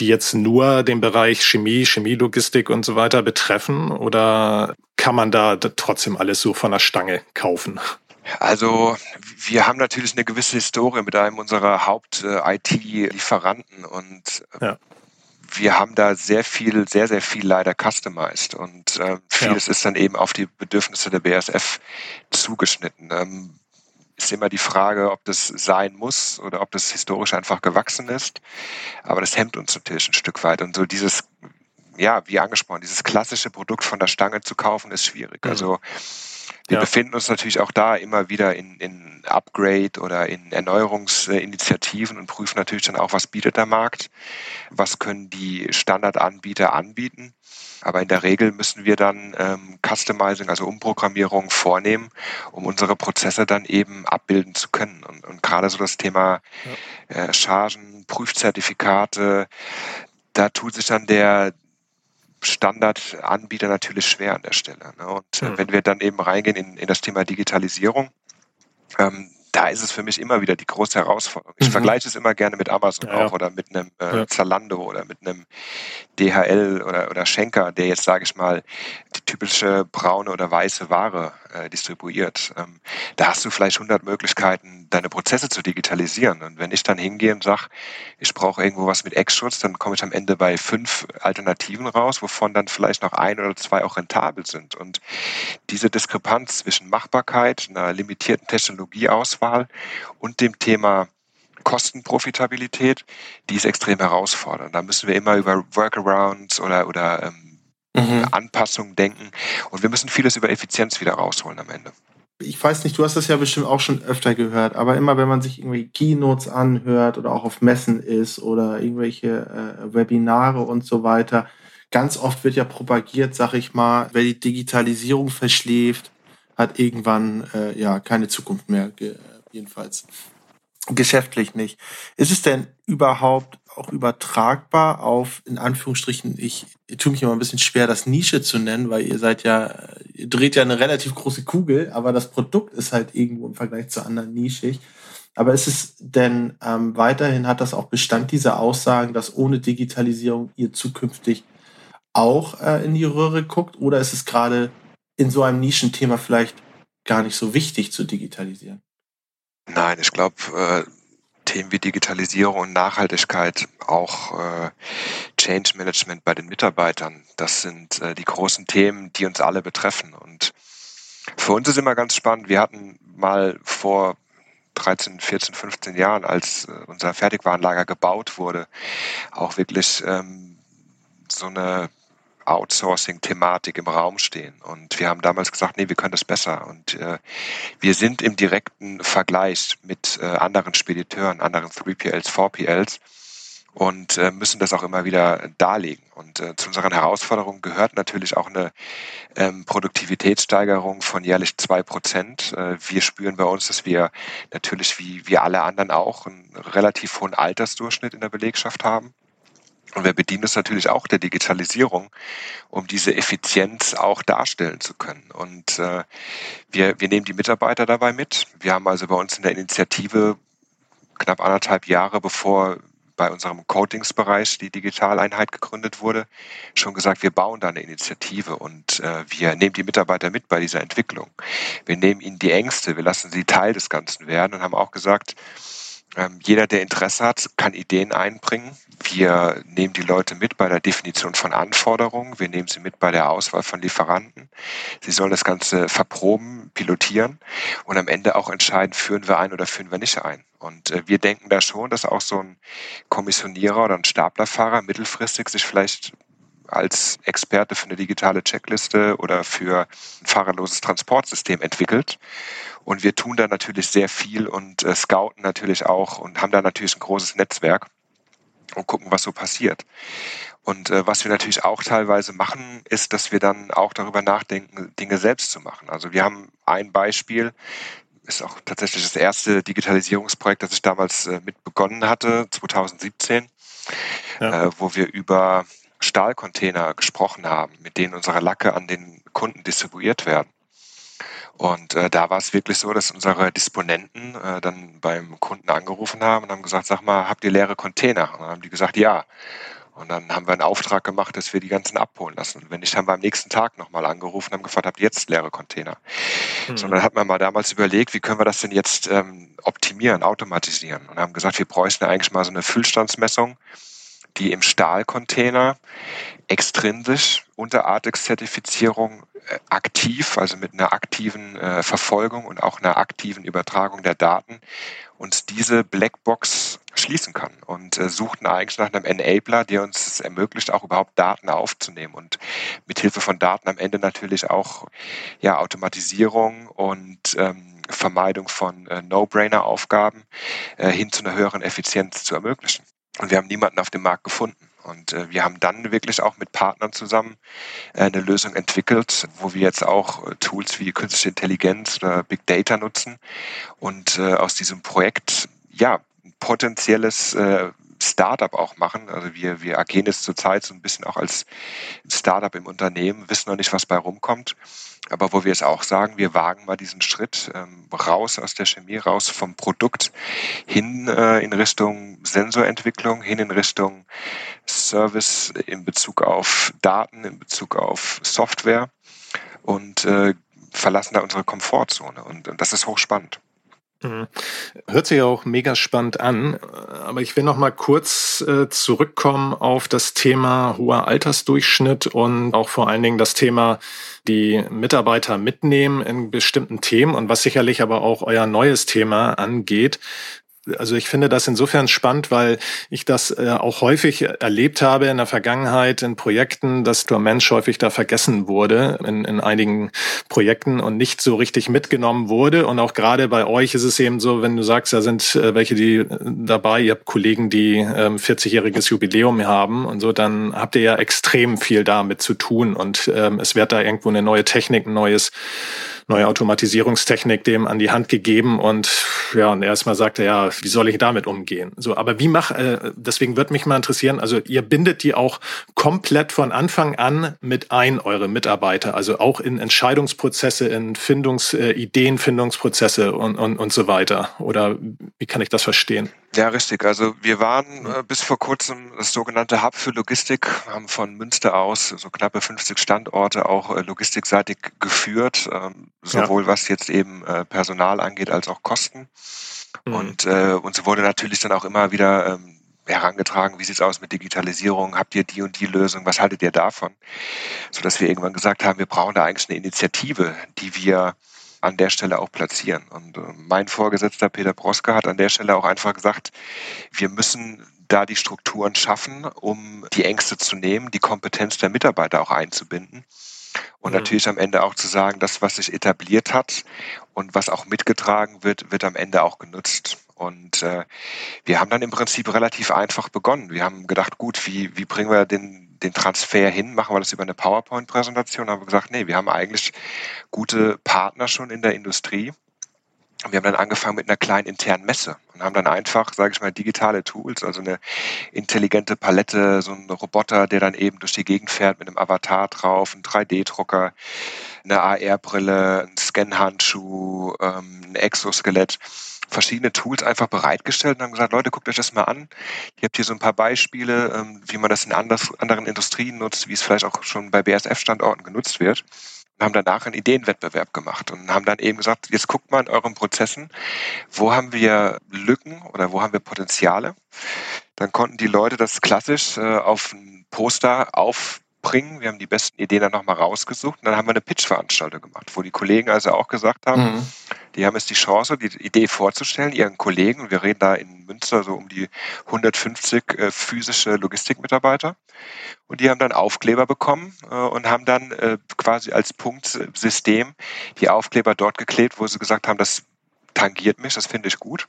[SPEAKER 3] die jetzt nur den Bereich Chemie, Chemielogistik und so weiter betreffen? Oder kann man da trotzdem alles so von der Stange kaufen?
[SPEAKER 2] Also wir haben natürlich eine gewisse Historie mit einem unserer Haupt-IT-Lieferanten und äh, ja. wir haben da sehr viel, sehr, sehr viel leider customized und äh, vieles ja. ist dann eben auf die Bedürfnisse der BSF zugeschnitten. Ähm, ist immer die Frage, ob das sein muss oder ob das historisch einfach gewachsen ist. Aber das hemmt uns natürlich ein Stück weit. Und so dieses, ja, wie angesprochen, dieses klassische Produkt von der Stange zu kaufen, ist schwierig. Mhm. Also wir ja. befinden uns natürlich auch da immer wieder in, in Upgrade oder in Erneuerungsinitiativen und prüfen natürlich dann auch, was bietet der Markt, was können die Standardanbieter anbieten. Aber in der Regel müssen wir dann ähm, Customizing, also Umprogrammierung vornehmen, um unsere Prozesse dann eben abbilden zu können. Und, und gerade so das Thema ja. äh, Chargen, Prüfzertifikate, da tut sich dann der, Standardanbieter natürlich schwer an der Stelle. Ne? Und mhm. wenn wir dann eben reingehen in, in das Thema Digitalisierung, ähm, da ist es für mich immer wieder die große Herausforderung. Ich mhm. vergleiche es immer gerne mit Amazon ja. auch oder mit einem äh, ja. Zalando oder mit einem DHL oder, oder Schenker, der jetzt, sage ich mal, die typische braune oder weiße Ware äh, distribuiert. Ähm, da hast du vielleicht 100 Möglichkeiten, deine Prozesse zu digitalisieren. Und wenn ich dann hingehe und sage, ich brauche irgendwo was mit Ex-Schutz, dann komme ich am Ende bei fünf Alternativen raus, wovon dann vielleicht noch ein oder zwei auch rentabel sind. Und diese Diskrepanz zwischen Machbarkeit, einer limitierten Technologieauswahl und dem Thema Kostenprofitabilität, die ist extrem herausfordernd. Da müssen wir immer über Workarounds oder, oder ähm, mhm. Anpassungen denken. Und wir müssen vieles über Effizienz wieder rausholen am Ende.
[SPEAKER 1] Ich weiß nicht, du hast das ja bestimmt auch schon öfter gehört, aber immer wenn man sich irgendwie Keynotes anhört oder auch auf Messen ist oder irgendwelche äh, Webinare und so weiter, ganz oft wird ja propagiert, sag ich mal, wer die Digitalisierung verschläft, hat irgendwann äh, ja keine Zukunft mehr, jedenfalls geschäftlich nicht. Ist es denn überhaupt auch übertragbar auf, in Anführungsstrichen, ich, ich tue mich immer ein bisschen schwer, das Nische zu nennen, weil ihr seid ja, ihr dreht ja eine relativ große Kugel, aber das Produkt ist halt irgendwo im Vergleich zu anderen nischig. Aber ist es denn ähm, weiterhin, hat das auch Bestand dieser Aussagen, dass ohne Digitalisierung ihr zukünftig auch äh, in die Röhre guckt? Oder ist es gerade in so einem Nischenthema vielleicht gar nicht so wichtig zu digitalisieren?
[SPEAKER 2] Nein, ich glaube, äh, Themen wie Digitalisierung und Nachhaltigkeit, auch äh, Change Management bei den Mitarbeitern, das sind äh, die großen Themen, die uns alle betreffen. Und für uns ist immer ganz spannend, wir hatten mal vor 13, 14, 15 Jahren, als äh, unser Fertigwarenlager gebaut wurde, auch wirklich ähm, so eine Outsourcing-Thematik im Raum stehen. Und wir haben damals gesagt, nee, wir können das besser. Und äh, wir sind im direkten Vergleich mit äh, anderen Spediteuren, anderen 3PLs, 4PLs und äh, müssen das auch immer wieder darlegen. Und äh, zu unseren Herausforderungen gehört natürlich auch eine ähm, Produktivitätssteigerung von jährlich zwei Prozent. Äh, wir spüren bei uns, dass wir natürlich wie, wie alle anderen auch einen relativ hohen Altersdurchschnitt in der Belegschaft haben. Und wir bedienen uns natürlich auch der Digitalisierung, um diese Effizienz auch darstellen zu können. Und äh, wir, wir nehmen die Mitarbeiter dabei mit. Wir haben also bei uns in der Initiative knapp anderthalb Jahre, bevor bei unserem Coatingsbereich die Digitaleinheit gegründet wurde, schon gesagt, wir bauen da eine Initiative und äh, wir nehmen die Mitarbeiter mit bei dieser Entwicklung. Wir nehmen ihnen die Ängste, wir lassen sie Teil des Ganzen werden und haben auch gesagt, ähm, jeder, der Interesse hat, kann Ideen einbringen. Wir nehmen die Leute mit bei der Definition von Anforderungen. Wir nehmen sie mit bei der Auswahl von Lieferanten. Sie sollen das Ganze verproben, pilotieren und am Ende auch entscheiden, führen wir ein oder führen wir nicht ein. Und äh, wir denken da schon, dass auch so ein Kommissionierer oder ein Staplerfahrer mittelfristig sich vielleicht als Experte für eine digitale Checkliste oder für ein fahrerloses Transportsystem entwickelt. Und wir tun da natürlich sehr viel und äh, scouten natürlich auch und haben da natürlich ein großes Netzwerk und gucken, was so passiert. Und äh, was wir natürlich auch teilweise machen, ist, dass wir dann auch darüber nachdenken, Dinge selbst zu machen. Also wir haben ein Beispiel, ist auch tatsächlich das erste Digitalisierungsprojekt, das ich damals äh, mit begonnen hatte, 2017, ja. äh, wo wir über Stahlcontainer gesprochen haben, mit denen unsere Lacke an den Kunden distribuiert werden. Und äh, da war es wirklich so, dass unsere Disponenten äh, dann beim Kunden angerufen haben und haben gesagt, sag mal, habt ihr leere Container? Und dann haben die gesagt, ja. Und dann haben wir einen Auftrag gemacht, dass wir die ganzen abholen lassen. Und wenn nicht, haben wir am nächsten Tag nochmal angerufen und haben gefragt, habt ihr jetzt leere Container? Mhm. So, dann hat man mal damals überlegt, wie können wir das denn jetzt ähm, optimieren, automatisieren? Und haben gesagt, wir bräuchten eigentlich mal so eine Füllstandsmessung, die im Stahlcontainer extrinsisch unter Artex-Zertifizierung äh, aktiv, also mit einer aktiven äh, Verfolgung und auch einer aktiven Übertragung der Daten uns diese Blackbox schließen kann und äh, suchten eigentlich nach einem Enabler, der uns es ermöglicht, auch überhaupt Daten aufzunehmen und mit Hilfe von Daten am Ende natürlich auch ja, Automatisierung und ähm, Vermeidung von äh, No-Brainer-Aufgaben äh, hin zu einer höheren Effizienz zu ermöglichen. Und wir haben niemanden auf dem Markt gefunden. Und äh, wir haben dann wirklich auch mit Partnern zusammen äh, eine Lösung entwickelt, wo wir jetzt auch äh, Tools wie künstliche Intelligenz oder Big Data nutzen und äh, aus diesem Projekt ja potenzielles äh, Startup auch machen. Also wir, wir agieren jetzt zurzeit so ein bisschen auch als Startup im Unternehmen, wissen noch nicht, was bei rumkommt aber wo wir es auch sagen, wir wagen mal diesen Schritt ähm, raus aus der Chemie, raus vom Produkt hin äh, in Richtung Sensorentwicklung, hin in Richtung Service in Bezug auf Daten, in Bezug auf Software und äh, verlassen da unsere Komfortzone. Und, und das ist hochspannend.
[SPEAKER 3] Mhm. Hört sich auch mega spannend an, aber ich will noch mal kurz äh, zurückkommen auf das Thema hoher Altersdurchschnitt und auch vor allen Dingen das Thema die Mitarbeiter mitnehmen in bestimmten Themen und was sicherlich aber auch euer neues Thema angeht also ich finde das insofern spannend, weil ich das äh, auch häufig erlebt habe in der Vergangenheit in Projekten, dass der Mensch häufig da vergessen wurde in, in einigen Projekten und nicht so richtig mitgenommen wurde. Und auch gerade bei euch ist es eben so, wenn du sagst, da sind äh, welche, die äh, dabei, ihr habt Kollegen, die ähm, 40-jähriges Jubiläum haben und so, dann habt ihr ja extrem viel damit zu tun und ähm, es wird da irgendwo eine neue Technik, ein neues neue Automatisierungstechnik dem an die Hand gegeben und ja, und erstmal sagte ja, wie soll ich damit umgehen? So, aber wie mach, äh, deswegen würde mich mal interessieren, also ihr bindet die auch komplett von Anfang an mit ein, eure Mitarbeiter, also auch in Entscheidungsprozesse, in Findungs, äh, Ideenfindungsprozesse und, und, und so weiter. Oder wie kann ich das verstehen?
[SPEAKER 2] Ja, richtig. Also wir waren äh, bis vor kurzem das sogenannte Hub für Logistik, haben von Münster aus so knappe 50 Standorte auch äh, logistikseitig geführt, ähm, sowohl ja. was jetzt eben äh, Personal angeht als auch Kosten. Mhm. Und äh, uns wurde natürlich dann auch immer wieder ähm, herangetragen, wie sieht's aus mit Digitalisierung, habt ihr die und die Lösung, was haltet ihr davon? Sodass wir irgendwann gesagt haben, wir brauchen da eigentlich eine Initiative, die wir an der Stelle auch platzieren. Und äh, mein Vorgesetzter Peter Broske hat an der Stelle auch einfach gesagt, wir müssen da die Strukturen schaffen, um die Ängste zu nehmen, die Kompetenz der Mitarbeiter auch einzubinden. Und mhm. natürlich am Ende auch zu sagen, das, was sich etabliert hat und was auch mitgetragen wird, wird am Ende auch genutzt. Und äh, wir haben dann im Prinzip relativ einfach begonnen. Wir haben gedacht, gut, wie, wie bringen wir den den Transfer hin, machen wir das über eine PowerPoint-Präsentation, haben wir gesagt, nee, wir haben eigentlich gute Partner schon in der Industrie. Wir haben dann angefangen mit einer kleinen internen Messe und haben dann einfach, sage ich mal, digitale Tools, also eine intelligente Palette, so ein Roboter, der dann eben durch die Gegend fährt mit einem Avatar drauf, ein 3D-Drucker, eine AR-Brille, ein Scan-Handschuh, ähm, ein Exoskelett verschiedene Tools einfach bereitgestellt und haben gesagt, Leute, guckt euch das mal an. Ihr habt hier so ein paar Beispiele, ähm, wie man das in anderen Industrien nutzt, wie es vielleicht auch schon bei BSF-Standorten genutzt wird. Und haben danach einen Ideenwettbewerb gemacht und haben dann eben gesagt, jetzt guckt mal in euren Prozessen, wo haben wir Lücken oder wo haben wir Potenziale. Dann konnten die Leute das klassisch äh, auf ein Poster auf bringen. Wir haben die besten Ideen dann nochmal rausgesucht und dann haben wir eine Pitch-Veranstaltung gemacht, wo die Kollegen also auch gesagt haben, mhm. die haben jetzt die Chance, die Idee vorzustellen, ihren Kollegen, und wir reden da in Münster so um die 150 äh, physische Logistikmitarbeiter und die haben dann Aufkleber bekommen äh, und haben dann äh, quasi als Punktsystem die Aufkleber dort geklebt, wo sie gesagt haben, das tangiert mich, das finde ich gut.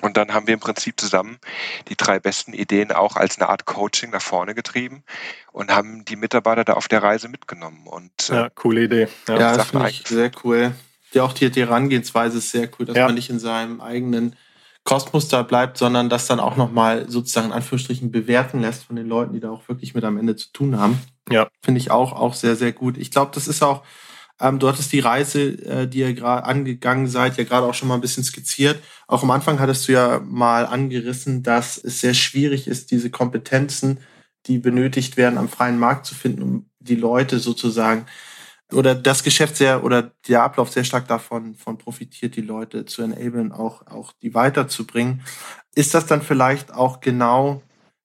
[SPEAKER 2] Und dann haben wir im Prinzip zusammen die drei besten Ideen auch als eine Art Coaching nach vorne getrieben und haben die Mitarbeiter da auf der Reise mitgenommen. Und,
[SPEAKER 3] äh, ja, coole Idee.
[SPEAKER 1] Ja, ja das finde ich sehr cool. die auch die, die Herangehensweise ist sehr cool, dass ja. man nicht in seinem eigenen Kosmos da bleibt, sondern das dann auch nochmal sozusagen in Anführungsstrichen bewerten lässt von den Leuten, die da auch wirklich mit am Ende zu tun haben. Ja. Finde ich auch, auch sehr, sehr gut. Ich glaube, das ist auch, ähm, du hattest die Reise, äh, die ihr gerade angegangen seid, ja gerade auch schon mal ein bisschen skizziert. Auch am Anfang hattest du ja mal angerissen, dass es sehr schwierig ist, diese Kompetenzen, die benötigt werden, am freien Markt zu finden, um die Leute sozusagen oder das Geschäft sehr oder der Ablauf sehr stark davon von profitiert, die Leute zu enablen, auch, auch die weiterzubringen. Ist das dann vielleicht auch genau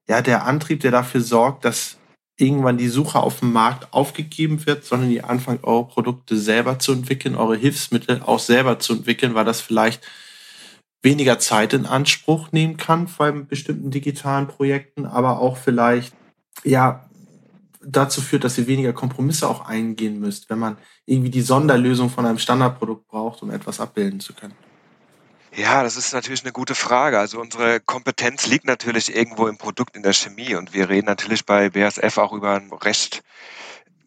[SPEAKER 1] ja, der Antrieb, der dafür sorgt, dass irgendwann die Suche auf dem Markt aufgegeben wird, sondern ihr anfangt, eure Produkte selber zu entwickeln, eure Hilfsmittel auch selber zu entwickeln, weil das vielleicht weniger Zeit in Anspruch nehmen kann bei bestimmten digitalen Projekten, aber auch vielleicht ja dazu führt, dass ihr weniger Kompromisse auch eingehen müsst, wenn man irgendwie die Sonderlösung von einem Standardprodukt braucht, um etwas abbilden zu können?
[SPEAKER 2] Ja, das ist natürlich eine gute Frage. Also unsere Kompetenz liegt natürlich irgendwo im Produkt in der Chemie und wir reden natürlich bei BASF auch über einen recht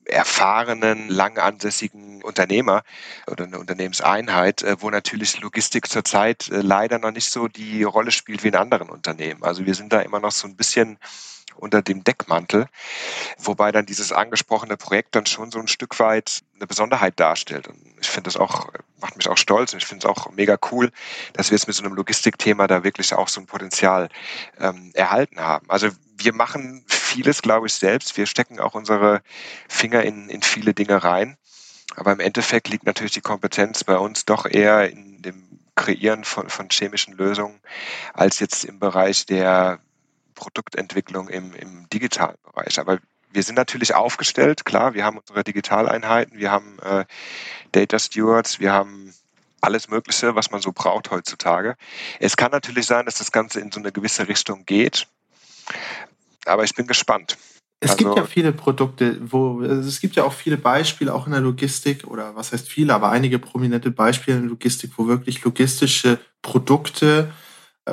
[SPEAKER 2] erfahrenen, lang ansässigen Unternehmer oder eine Unternehmenseinheit, äh, wo natürlich Logistik zurzeit äh, leider noch nicht so die Rolle spielt wie in anderen Unternehmen. Also wir sind da immer noch so ein bisschen unter dem Deckmantel, wobei dann dieses angesprochene Projekt dann schon so ein Stück weit eine Besonderheit darstellt. Und ich finde das auch, macht mich auch stolz und ich finde es auch mega cool, dass wir jetzt mit so einem Logistikthema da wirklich auch so ein Potenzial ähm, erhalten haben. Also wir machen vieles, glaube ich, selbst. Wir stecken auch unsere Finger in, in viele Dinge rein. Aber im Endeffekt liegt natürlich die Kompetenz bei uns doch eher in dem Kreieren von, von chemischen Lösungen als jetzt im Bereich der Produktentwicklung im, im digitalen Bereich. Aber wir sind natürlich aufgestellt, klar, wir haben unsere Digitaleinheiten, wir haben äh, Data Stewards, wir haben alles Mögliche, was man so braucht heutzutage. Es kann natürlich sein, dass das Ganze in so eine gewisse Richtung geht, aber ich bin gespannt.
[SPEAKER 1] Es also, gibt ja viele Produkte, wo also es gibt ja auch viele Beispiele, auch in der Logistik, oder was heißt viele, aber einige prominente Beispiele in der Logistik, wo wirklich logistische Produkte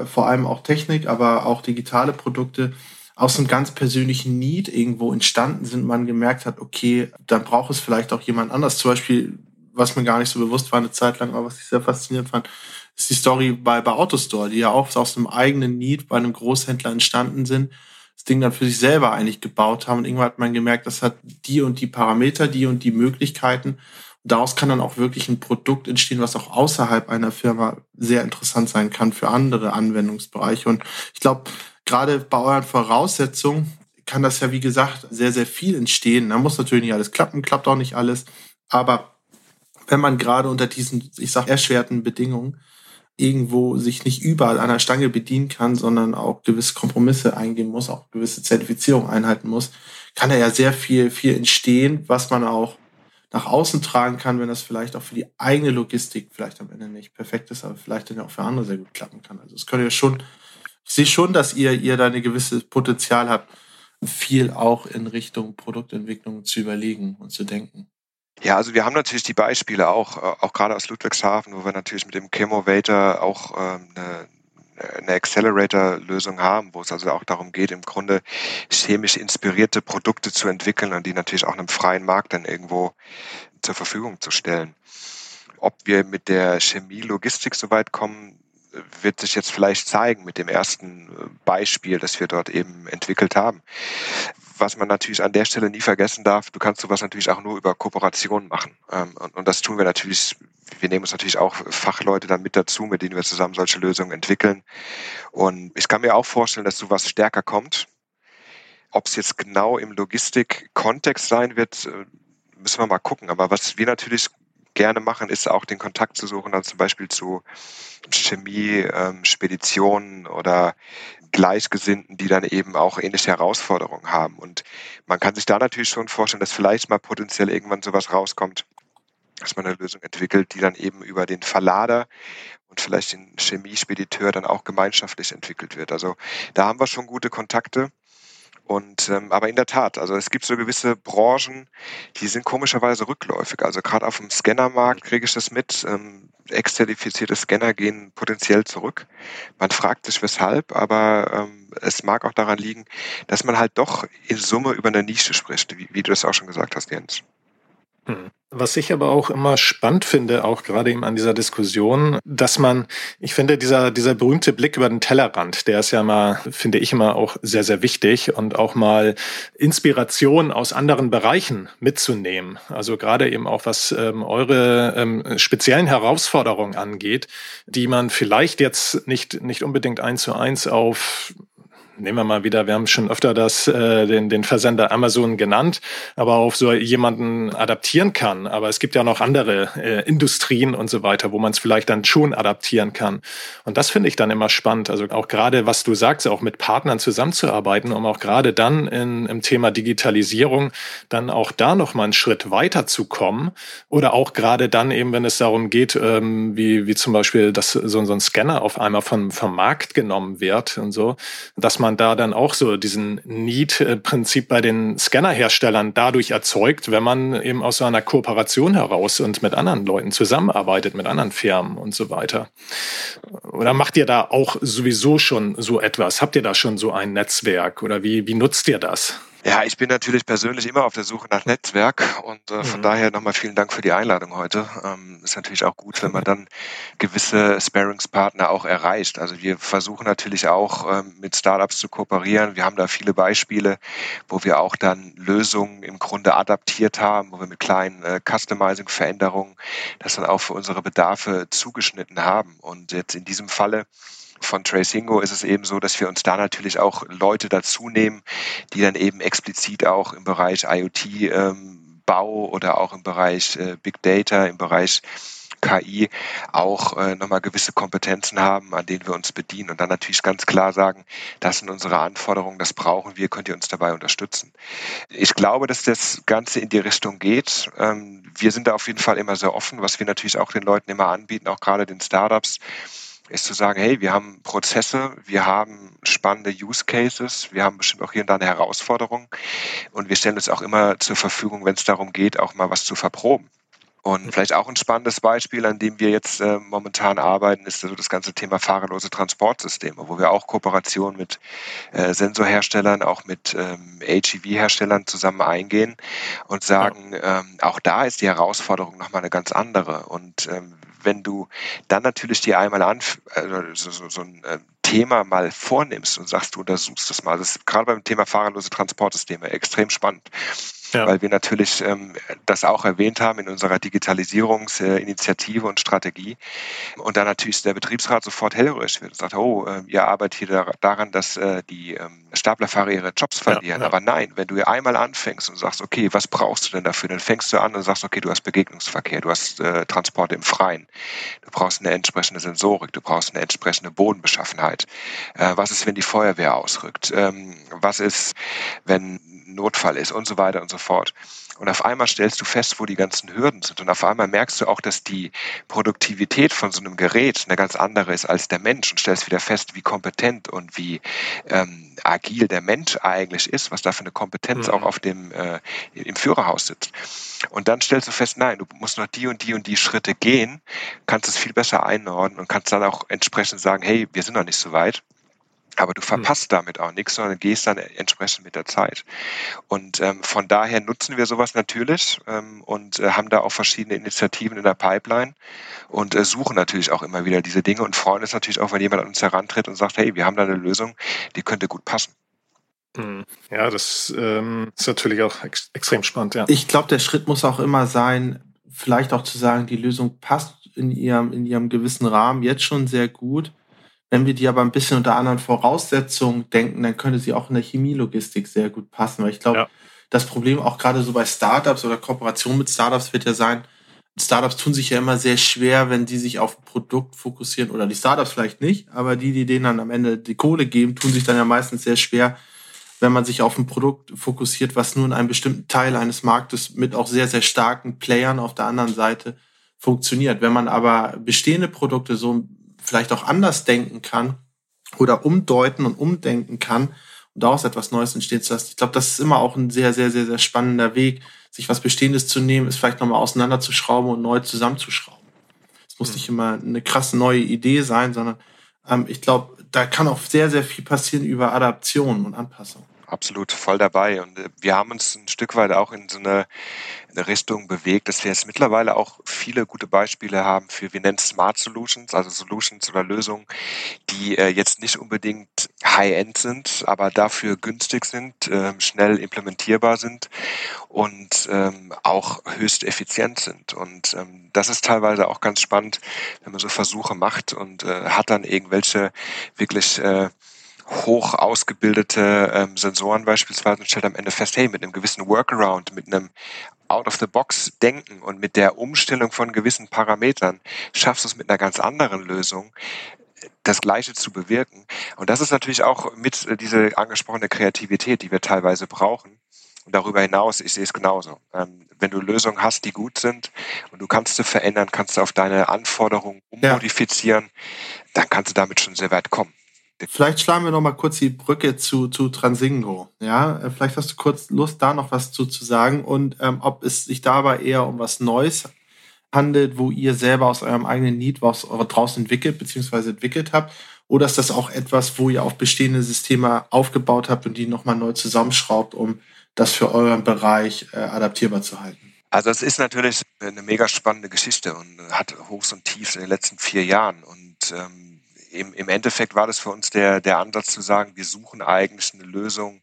[SPEAKER 1] vor allem auch Technik, aber auch digitale Produkte aus einem ganz persönlichen Need irgendwo entstanden sind, man gemerkt hat, okay, dann braucht es vielleicht auch jemand anders. Zum Beispiel, was mir gar nicht so bewusst war eine Zeit lang, aber was ich sehr faszinierend fand, ist die Story bei, bei Autostore, die ja auch aus einem eigenen Need bei einem Großhändler entstanden sind, das Ding dann für sich selber eigentlich gebaut haben. Und irgendwann hat man gemerkt, das hat die und die Parameter, die und die Möglichkeiten daraus kann dann auch wirklich ein Produkt entstehen, was auch außerhalb einer Firma sehr interessant sein kann für andere Anwendungsbereiche. Und ich glaube, gerade bei euren Voraussetzungen kann das ja, wie gesagt, sehr, sehr viel entstehen. Da muss natürlich nicht alles klappen, klappt auch nicht alles. Aber wenn man gerade unter diesen, ich sag, erschwerten Bedingungen irgendwo sich nicht überall an der Stange bedienen kann, sondern auch gewisse Kompromisse eingehen muss, auch gewisse Zertifizierung einhalten muss, kann da ja sehr viel, viel entstehen, was man auch nach außen tragen kann, wenn das vielleicht auch für die eigene Logistik vielleicht am Ende nicht perfekt ist, aber vielleicht dann auch für andere sehr gut klappen kann. Also es könnte ja schon, ich sehe schon, dass ihr, ihr da ein gewisses Potenzial habt, viel auch in Richtung Produktentwicklung zu überlegen und zu denken.
[SPEAKER 2] Ja, also wir haben natürlich die Beispiele auch, äh, auch gerade aus Ludwigshafen, wo wir natürlich mit dem Chemovator auch ähm, eine, eine Accelerator-Lösung haben, wo es also auch darum geht, im Grunde chemisch inspirierte Produkte zu entwickeln und die natürlich auch einem freien Markt dann irgendwo zur Verfügung zu stellen. Ob wir mit der Chemie-Logistik so weit kommen, wird sich jetzt vielleicht zeigen mit dem ersten Beispiel, das wir dort eben entwickelt haben was man natürlich an der Stelle nie vergessen darf, du kannst sowas natürlich auch nur über Kooperation machen. Ähm, und, und das tun wir natürlich, wir nehmen uns natürlich auch Fachleute dann mit dazu, mit denen wir zusammen solche Lösungen entwickeln. Und ich kann mir auch vorstellen, dass sowas stärker kommt. Ob es jetzt genau im Logistik-Kontext sein wird, äh, müssen wir mal gucken. Aber was wir natürlich gerne machen, ist auch den Kontakt zu suchen, dann zum Beispiel zu Chemie, ähm, Speditionen oder Gleichgesinnten, die dann eben auch ähnliche Herausforderungen haben. Und man kann sich da natürlich schon vorstellen, dass vielleicht mal potenziell irgendwann sowas rauskommt, dass man eine Lösung entwickelt, die dann eben über den Verlader und vielleicht den Chemiespediteur dann auch gemeinschaftlich entwickelt wird. Also da haben wir schon gute Kontakte. Und ähm, aber in der Tat, also es gibt so gewisse Branchen, die sind komischerweise rückläufig. Also gerade auf dem Scannermarkt kriege ich das mit. Ähm, exzertifizierte Scanner gehen potenziell zurück. Man fragt sich weshalb, aber ähm, es mag auch daran liegen, dass man halt doch in Summe über eine Nische spricht, wie, wie du das auch schon gesagt hast, Jens.
[SPEAKER 3] Hm. Was ich aber auch immer spannend finde, auch gerade eben an dieser Diskussion, dass man, ich finde, dieser, dieser berühmte Blick über den Tellerrand, der ist ja mal, finde ich immer auch sehr, sehr wichtig und auch mal Inspiration aus anderen Bereichen mitzunehmen. Also gerade eben auch was ähm, eure ähm, speziellen Herausforderungen angeht, die man vielleicht jetzt nicht, nicht unbedingt eins zu eins auf nehmen wir mal wieder, wir haben schon öfter das, äh, den, den Versender Amazon genannt, aber auf so jemanden adaptieren kann. Aber es gibt ja noch andere äh, Industrien und so weiter, wo man es vielleicht dann schon adaptieren kann. Und das finde ich dann immer spannend. Also auch gerade, was du sagst, auch mit Partnern zusammenzuarbeiten, um auch gerade dann in, im Thema Digitalisierung dann auch da noch mal einen Schritt weiter zu kommen. Oder auch gerade dann eben, wenn es darum geht, ähm, wie, wie zum Beispiel, dass so, so ein Scanner auf einmal vom, vom Markt genommen wird und so, dass man man da dann auch so diesen Need-Prinzip bei den Scannerherstellern dadurch erzeugt, wenn man eben aus so einer Kooperation heraus und mit anderen Leuten zusammenarbeitet, mit anderen Firmen und so weiter. Oder macht ihr da auch sowieso schon so etwas? Habt ihr da schon so ein Netzwerk oder wie, wie nutzt ihr das?
[SPEAKER 2] Ja, ich bin natürlich persönlich immer auf der Suche nach Netzwerk und äh, von mhm. daher nochmal vielen Dank für die Einladung heute. Ähm, ist natürlich auch gut, wenn man dann gewisse Sparingspartner auch erreicht. Also wir versuchen natürlich auch ähm, mit Startups zu kooperieren. Wir haben da viele Beispiele, wo wir auch dann Lösungen im Grunde adaptiert haben, wo wir mit kleinen äh, Customizing-Veränderungen das dann auch für unsere Bedarfe zugeschnitten haben. Und jetzt in diesem Falle von Tracingo ist es eben so, dass wir uns da natürlich auch Leute dazu nehmen, die dann eben explizit auch im Bereich IoT ähm, Bau oder auch im Bereich äh, Big Data, im Bereich KI auch äh, nochmal gewisse Kompetenzen haben, an denen wir uns bedienen und dann natürlich ganz klar sagen, das sind unsere Anforderungen, das brauchen wir, könnt ihr uns dabei unterstützen. Ich glaube, dass das Ganze in die Richtung geht. Ähm, wir sind da auf jeden Fall immer sehr offen, was wir natürlich auch den Leuten immer anbieten, auch gerade den Startups ist zu sagen, hey, wir haben Prozesse, wir haben spannende Use Cases, wir haben bestimmt auch hier und da eine Herausforderung und wir stellen uns auch immer zur Verfügung, wenn es darum geht, auch mal was zu verproben. Und vielleicht auch ein spannendes Beispiel, an dem wir jetzt äh, momentan arbeiten, ist also das ganze Thema fahrerlose Transportsysteme, wo wir auch Kooperationen mit äh, Sensorherstellern, auch mit ähm, HEV-Herstellern zusammen eingehen und sagen, ja. ähm, auch da ist die Herausforderung nochmal eine ganz andere. Und ähm, wenn du dann natürlich dir einmal an, also so, so, so ein äh, Thema mal vornimmst und sagst, du untersuchst das mal, das ist gerade beim Thema fahrerlose Transportsysteme extrem spannend ja. weil wir natürlich ähm, das auch erwähnt haben in unserer Digitalisierungsinitiative und Strategie. Und dann natürlich der Betriebsrat sofort hellhörig wird und sagt, oh, äh, ihr arbeitet hier daran, dass äh, die ähm, Staplerfahrer ihre Jobs verlieren. Ja, ja. Aber nein, wenn du einmal anfängst und sagst, okay, was brauchst du denn dafür? Dann fängst du an und sagst, okay, du hast Begegnungsverkehr, du hast äh, Transporte im Freien, du brauchst eine entsprechende Sensorik, du brauchst eine entsprechende Bodenbeschaffenheit. Äh, was ist, wenn die Feuerwehr ausrückt? Ähm, was ist, wenn Notfall ist und so weiter und so fort. Und auf einmal stellst du fest, wo die ganzen Hürden sind. Und auf einmal merkst du auch, dass die Produktivität von so einem Gerät eine ganz andere ist als der Mensch und stellst wieder fest, wie kompetent und wie ähm, agil der Mensch eigentlich ist, was da für eine Kompetenz mhm. auch auf dem, äh, im Führerhaus sitzt. Und dann stellst du fest, nein, du musst noch die und die und die Schritte gehen, kannst es viel besser einordnen und kannst dann auch entsprechend sagen, hey, wir sind noch nicht so weit aber du hm. verpasst damit auch nichts, sondern gehst dann entsprechend mit der Zeit. Und ähm, von daher nutzen wir sowas natürlich ähm, und äh, haben da auch verschiedene Initiativen in der Pipeline und äh, suchen natürlich auch immer wieder diese Dinge und freuen uns natürlich auch, wenn jemand an uns herantritt und sagt, hey, wir haben da eine Lösung, die könnte gut passen.
[SPEAKER 3] Hm. Ja, das ähm, ist natürlich auch ex extrem spannend, ja.
[SPEAKER 1] Ich glaube, der Schritt muss auch immer sein, vielleicht auch zu sagen, die Lösung passt in ihrem, in ihrem gewissen Rahmen jetzt schon sehr gut wenn wir die aber ein bisschen unter anderen Voraussetzungen denken, dann könnte sie auch in der Chemielogistik sehr gut passen. Weil ich glaube, ja. das Problem auch gerade so bei Startups oder Kooperation mit Startups wird ja sein, Startups tun sich ja immer sehr schwer, wenn die sich auf ein Produkt fokussieren oder die Startups vielleicht nicht, aber die, die denen dann am Ende die Kohle geben, tun sich dann ja meistens sehr schwer, wenn man sich auf ein Produkt fokussiert, was nur in einem bestimmten Teil eines Marktes mit auch sehr, sehr starken Playern auf der anderen Seite funktioniert. Wenn man aber bestehende Produkte so vielleicht auch anders denken kann oder umdeuten und umdenken kann und daraus etwas Neues entstehen zu lassen. Ich glaube, das ist immer auch ein sehr, sehr, sehr, sehr spannender Weg, sich was Bestehendes zu nehmen, es vielleicht nochmal auseinanderzuschrauben und neu zusammenzuschrauben. Es muss mhm. nicht immer eine krasse neue Idee sein, sondern ähm, ich glaube, da kann auch sehr, sehr viel passieren über Adaption und Anpassung.
[SPEAKER 2] Absolut voll dabei. Und äh, wir haben uns ein Stück weit auch in so eine, eine Richtung bewegt, dass wir jetzt mittlerweile auch viele gute Beispiele haben für, wir nennen Smart Solutions, also Solutions oder Lösungen, die äh, jetzt nicht unbedingt High-End sind, aber dafür günstig sind, äh, schnell implementierbar sind und ähm, auch höchst effizient sind. Und ähm, das ist teilweise auch ganz spannend, wenn man so Versuche macht und äh, hat dann irgendwelche wirklich äh, hoch ausgebildete ähm, Sensoren beispielsweise und stellt am Ende fest, hey, mit einem gewissen Workaround, mit einem Out-of-the-Box-Denken und mit der Umstellung von gewissen Parametern schaffst du es mit einer ganz anderen Lösung, das Gleiche zu bewirken. Und das ist natürlich auch mit äh, diese angesprochene Kreativität, die wir teilweise brauchen. Und darüber hinaus, ich sehe es genauso. Ähm, wenn du Lösungen hast, die gut sind und du kannst sie verändern, kannst du auf deine Anforderungen ummodifizieren, ja. dann kannst du damit schon sehr weit kommen.
[SPEAKER 1] Vielleicht schlagen wir noch mal kurz die Brücke zu, zu Transingo. Ja, äh, vielleicht hast du kurz Lust, da noch was zu, zu sagen und ähm, ob es sich dabei eher um was Neues handelt, wo ihr selber aus eurem eigenen Need was draußen entwickelt bzw. entwickelt habt, oder ist das auch etwas, wo ihr auf bestehende Systeme aufgebaut habt und die nochmal neu zusammenschraubt, um das für euren Bereich äh, adaptierbar zu halten?
[SPEAKER 2] Also es ist natürlich eine mega spannende Geschichte und hat Hochs und Tiefs in den letzten vier Jahren und ähm, im, im Endeffekt war das für uns der, der Ansatz zu sagen, wir suchen eigentlich eine Lösung,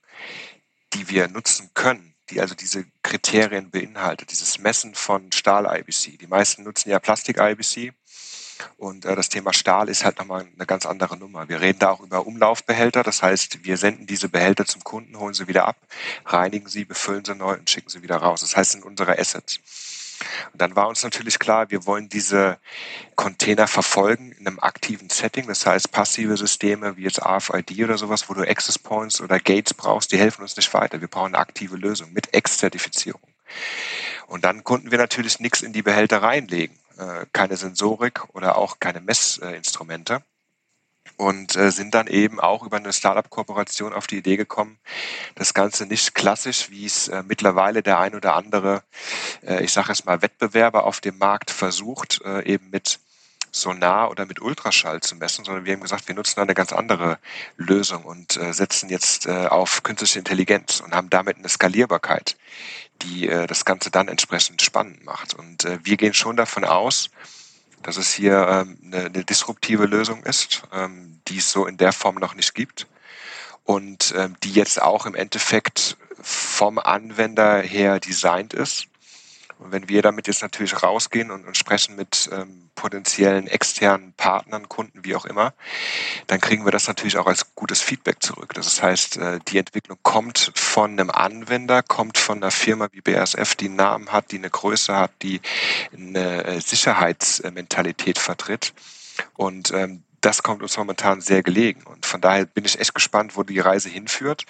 [SPEAKER 2] die wir nutzen können, die also diese Kriterien beinhaltet, dieses Messen von Stahl-IBC. Die meisten nutzen ja Plastik-IBC. Und äh, das Thema Stahl ist halt nochmal eine ganz andere Nummer. Wir reden da auch über Umlaufbehälter. Das heißt, wir senden diese Behälter zum Kunden, holen sie wieder ab, reinigen sie, befüllen sie neu und schicken sie wieder raus. Das heißt, sind unsere Assets. Und dann war uns natürlich klar, wir wollen diese Container verfolgen in einem aktiven Setting. Das heißt, passive Systeme wie jetzt RFID oder sowas, wo du Access Points oder Gates brauchst, die helfen uns nicht weiter. Wir brauchen eine aktive Lösung mit Ex-Zertifizierung. Und dann konnten wir natürlich nichts in die Behälter reinlegen. Äh, keine Sensorik oder auch keine Messinstrumente und äh, sind dann eben auch über eine Startup-Kooperation auf die Idee gekommen, das Ganze nicht klassisch, wie es äh, mittlerweile der ein oder andere, äh, ich sage es mal, Wettbewerber auf dem Markt versucht, äh, eben mit Sonar oder mit Ultraschall zu messen, sondern wir haben gesagt, wir nutzen eine ganz andere Lösung und äh, setzen jetzt äh, auf künstliche Intelligenz und haben damit eine Skalierbarkeit, die äh, das Ganze dann entsprechend spannend macht. Und äh, wir gehen schon davon aus, dass es hier ähm, eine, eine disruptive Lösung ist, ähm, die es so in der Form noch nicht gibt und ähm, die jetzt auch im Endeffekt vom Anwender her designt ist und wenn wir damit jetzt natürlich rausgehen und, und sprechen mit ähm, potenziellen externen Partnern, Kunden, wie auch immer, dann kriegen wir das natürlich auch als gutes Feedback zurück. Das heißt, äh, die Entwicklung kommt von einem Anwender, kommt von einer Firma wie BASF, die einen Namen hat, die eine Größe hat, die eine äh, Sicherheitsmentalität vertritt. Und ähm, das kommt uns momentan sehr gelegen. Und von daher bin ich echt gespannt, wo die Reise hinführt.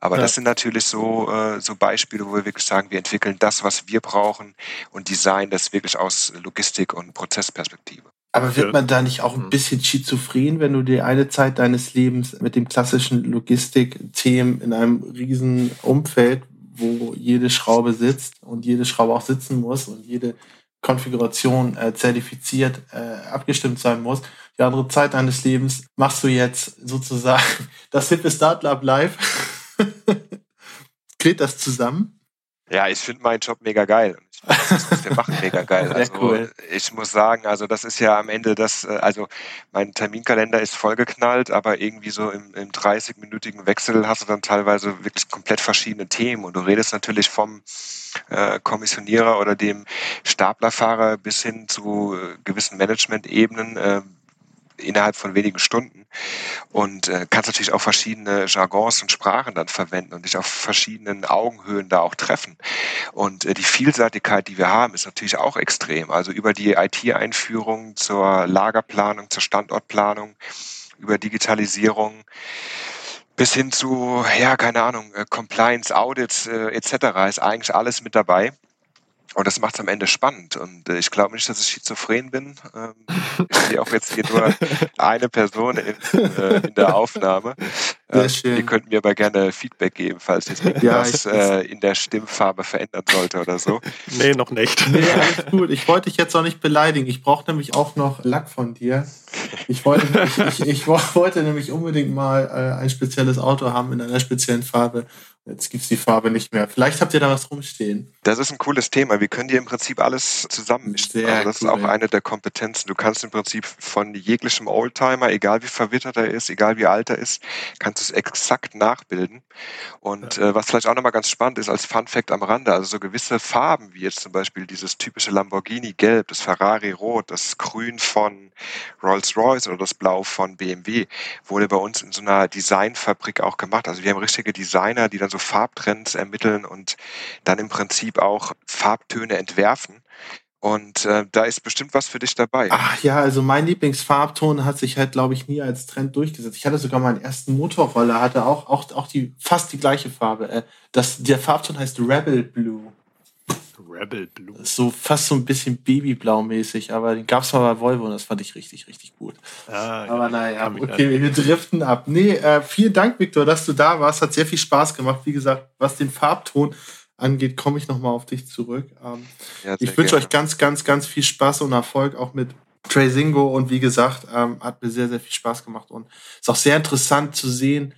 [SPEAKER 2] Aber ja. das sind natürlich so, äh, so Beispiele, wo wir wirklich sagen, wir entwickeln das, was wir brauchen und designen das wirklich aus Logistik- und Prozessperspektive.
[SPEAKER 1] Aber wird man da nicht auch ein hm. bisschen schizophren, wenn du die eine Zeit deines Lebens mit dem klassischen Logistik-Themen in einem riesen Umfeld, wo jede Schraube sitzt und jede Schraube auch sitzen muss und jede Konfiguration äh, zertifiziert äh, abgestimmt sein muss. Die andere Zeit deines Lebens machst du jetzt sozusagen <laughs> das hippe Startup live. <laughs> Geht das zusammen?
[SPEAKER 2] Ja, ich finde meinen Job mega geil. Das, was wir machen, mega geil. <laughs> Also cool. ich muss sagen, also das ist ja am Ende das, äh, also mein Terminkalender ist vollgeknallt, aber irgendwie so im, im 30-minütigen Wechsel hast du dann teilweise wirklich komplett verschiedene Themen und du redest natürlich vom äh, Kommissionierer oder dem Staplerfahrer bis hin zu äh, gewissen Management-Ebenen. Äh, innerhalb von wenigen Stunden und äh, kannst natürlich auch verschiedene Jargons und Sprachen dann verwenden und dich auf verschiedenen Augenhöhen da auch treffen. Und äh, die Vielseitigkeit, die wir haben, ist natürlich auch extrem. Also über die IT-Einführung zur Lagerplanung, zur Standortplanung, über Digitalisierung bis hin zu, ja, keine Ahnung, äh, Compliance, Audits äh, etc. ist eigentlich alles mit dabei. Und das macht es am Ende spannend. Und äh, ich glaube nicht, dass ich schizophren bin. Ähm, ich sehe auch jetzt hier nur <laughs> eine Person in, äh, in der Aufnahme. Sehr ähm, schön. Ihr könnt mir aber gerne Feedback geben, falls jetzt irgendwas ja, äh, in der Stimmfarbe verändern sollte oder so.
[SPEAKER 3] Nee, noch nicht.
[SPEAKER 1] Nee, alles gut. Ich wollte dich jetzt auch nicht beleidigen. Ich brauche nämlich auch noch Lack von dir. Ich wollte, <laughs> ich, ich, ich wollte nämlich unbedingt mal äh, ein spezielles Auto haben in einer speziellen Farbe. Jetzt gibt es die Farbe nicht mehr. Vielleicht habt ihr da was rumstehen.
[SPEAKER 2] Das ist ein cooles Thema. Wir können dir im Prinzip alles zusammenmischen. Sehr also das cool, ist auch ja. eine der Kompetenzen. Du kannst im Prinzip von jeglichem Oldtimer, egal wie verwittert er ist, egal wie alt er ist, kannst du es exakt nachbilden. Und ja. äh, was vielleicht auch nochmal ganz spannend ist als Fun Fact am Rande, also so gewisse Farben, wie jetzt zum Beispiel dieses typische Lamborghini Gelb, das Ferrari Rot, das Grün von Rolls-Royce oder das Blau von BMW, wurde bei uns in so einer Designfabrik auch gemacht. Also wir haben richtige Designer, die dann so Farbtrends ermitteln und dann im Prinzip auch Farbtöne entwerfen. Und äh, da ist bestimmt was für dich dabei.
[SPEAKER 1] Ach ja, also mein Lieblingsfarbton hat sich halt, glaube ich, nie als Trend durchgesetzt. Ich hatte sogar meinen ersten Motorroller, hatte auch, auch, auch die, fast die gleiche Farbe. Äh, das, der Farbton heißt Rebel Blue. Rebel Blue. So fast so ein bisschen Babyblau-mäßig, aber den gab es mal bei Volvo und das fand ich richtig, richtig gut. Ah, aber ja, naja, okay, wir driften ab. Nee, äh, vielen Dank, Viktor, dass du da warst. Hat sehr viel Spaß gemacht. Wie gesagt, was den Farbton angeht, komme ich nochmal auf dich zurück. Ähm, ja, ich wünsche euch ganz, ganz, ganz viel Spaß und Erfolg auch mit Trazingo und wie gesagt, ähm, hat mir sehr, sehr viel Spaß gemacht und ist auch sehr interessant zu sehen,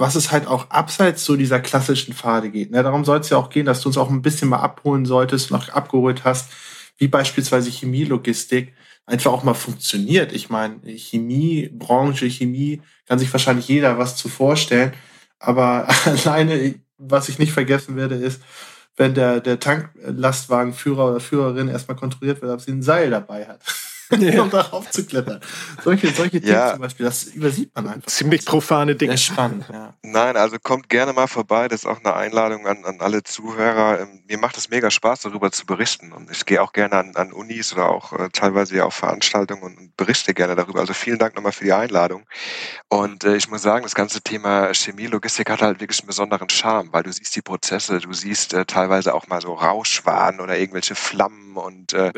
[SPEAKER 1] was es halt auch abseits so dieser klassischen Pfade geht. Ne? Darum soll es ja auch gehen, dass du uns auch ein bisschen mal abholen solltest, noch abgeholt hast, wie beispielsweise Chemielogistik einfach auch mal funktioniert. Ich meine, Chemiebranche, Chemie kann sich wahrscheinlich jeder was zu vorstellen, aber <laughs> alleine, was ich nicht vergessen werde, ist, wenn der, der Tanklastwagenführer oder Führerin erstmal kontrolliert wird, ob sie ein Seil dabei hat. Ja. <laughs> um darauf zu klettern. Solche, solche Dinge ja. zum Beispiel, das übersieht man einfach.
[SPEAKER 3] Ziemlich profane Dinge.
[SPEAKER 1] Sehr spannend, ja.
[SPEAKER 2] Nein, also kommt gerne mal vorbei. Das ist auch eine Einladung an, an alle Zuhörer. Ähm, mir macht es mega Spaß, darüber zu berichten. Und ich gehe auch gerne an, an Unis oder auch äh, teilweise ja auf Veranstaltungen und, und, berichte gerne darüber. Also vielen Dank nochmal für die Einladung. Und äh, ich muss sagen, das ganze Thema Chemie, Logistik hat halt wirklich einen besonderen Charme, weil du siehst die Prozesse, du siehst äh, teilweise auch mal so Rauschwahn oder irgendwelche Flammen und äh,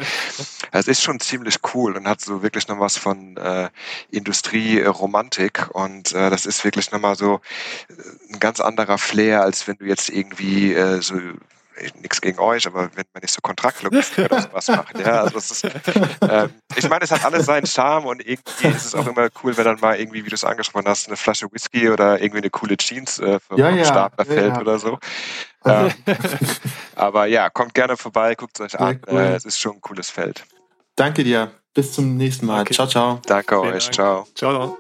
[SPEAKER 2] es ist schon ziemlich cool und hat so wirklich noch was von äh, Industrieromantik und äh, das ist wirklich nochmal so äh, ein ganz anderer Flair, als wenn du jetzt irgendwie äh, so nichts gegen euch, aber wenn man nicht so Kontraktlogistik <laughs> oder sowas macht, ja, also ist, ähm, ich meine, es hat alles seinen Charme und irgendwie ist es auch immer cool, wenn dann mal irgendwie, wie du es angesprochen hast, eine Flasche Whisky oder irgendwie eine coole Jeans äh, vom ja, ja, Stapler ja, fällt oder so. <laughs> Ähm, aber ja, kommt gerne vorbei, guckt es euch an. Cool. Äh, es ist schon ein cooles Feld.
[SPEAKER 1] Danke dir. Bis zum nächsten Mal. Okay. Ciao, ciao.
[SPEAKER 2] Danke Vielen euch. Dank. Ciao. Ciao.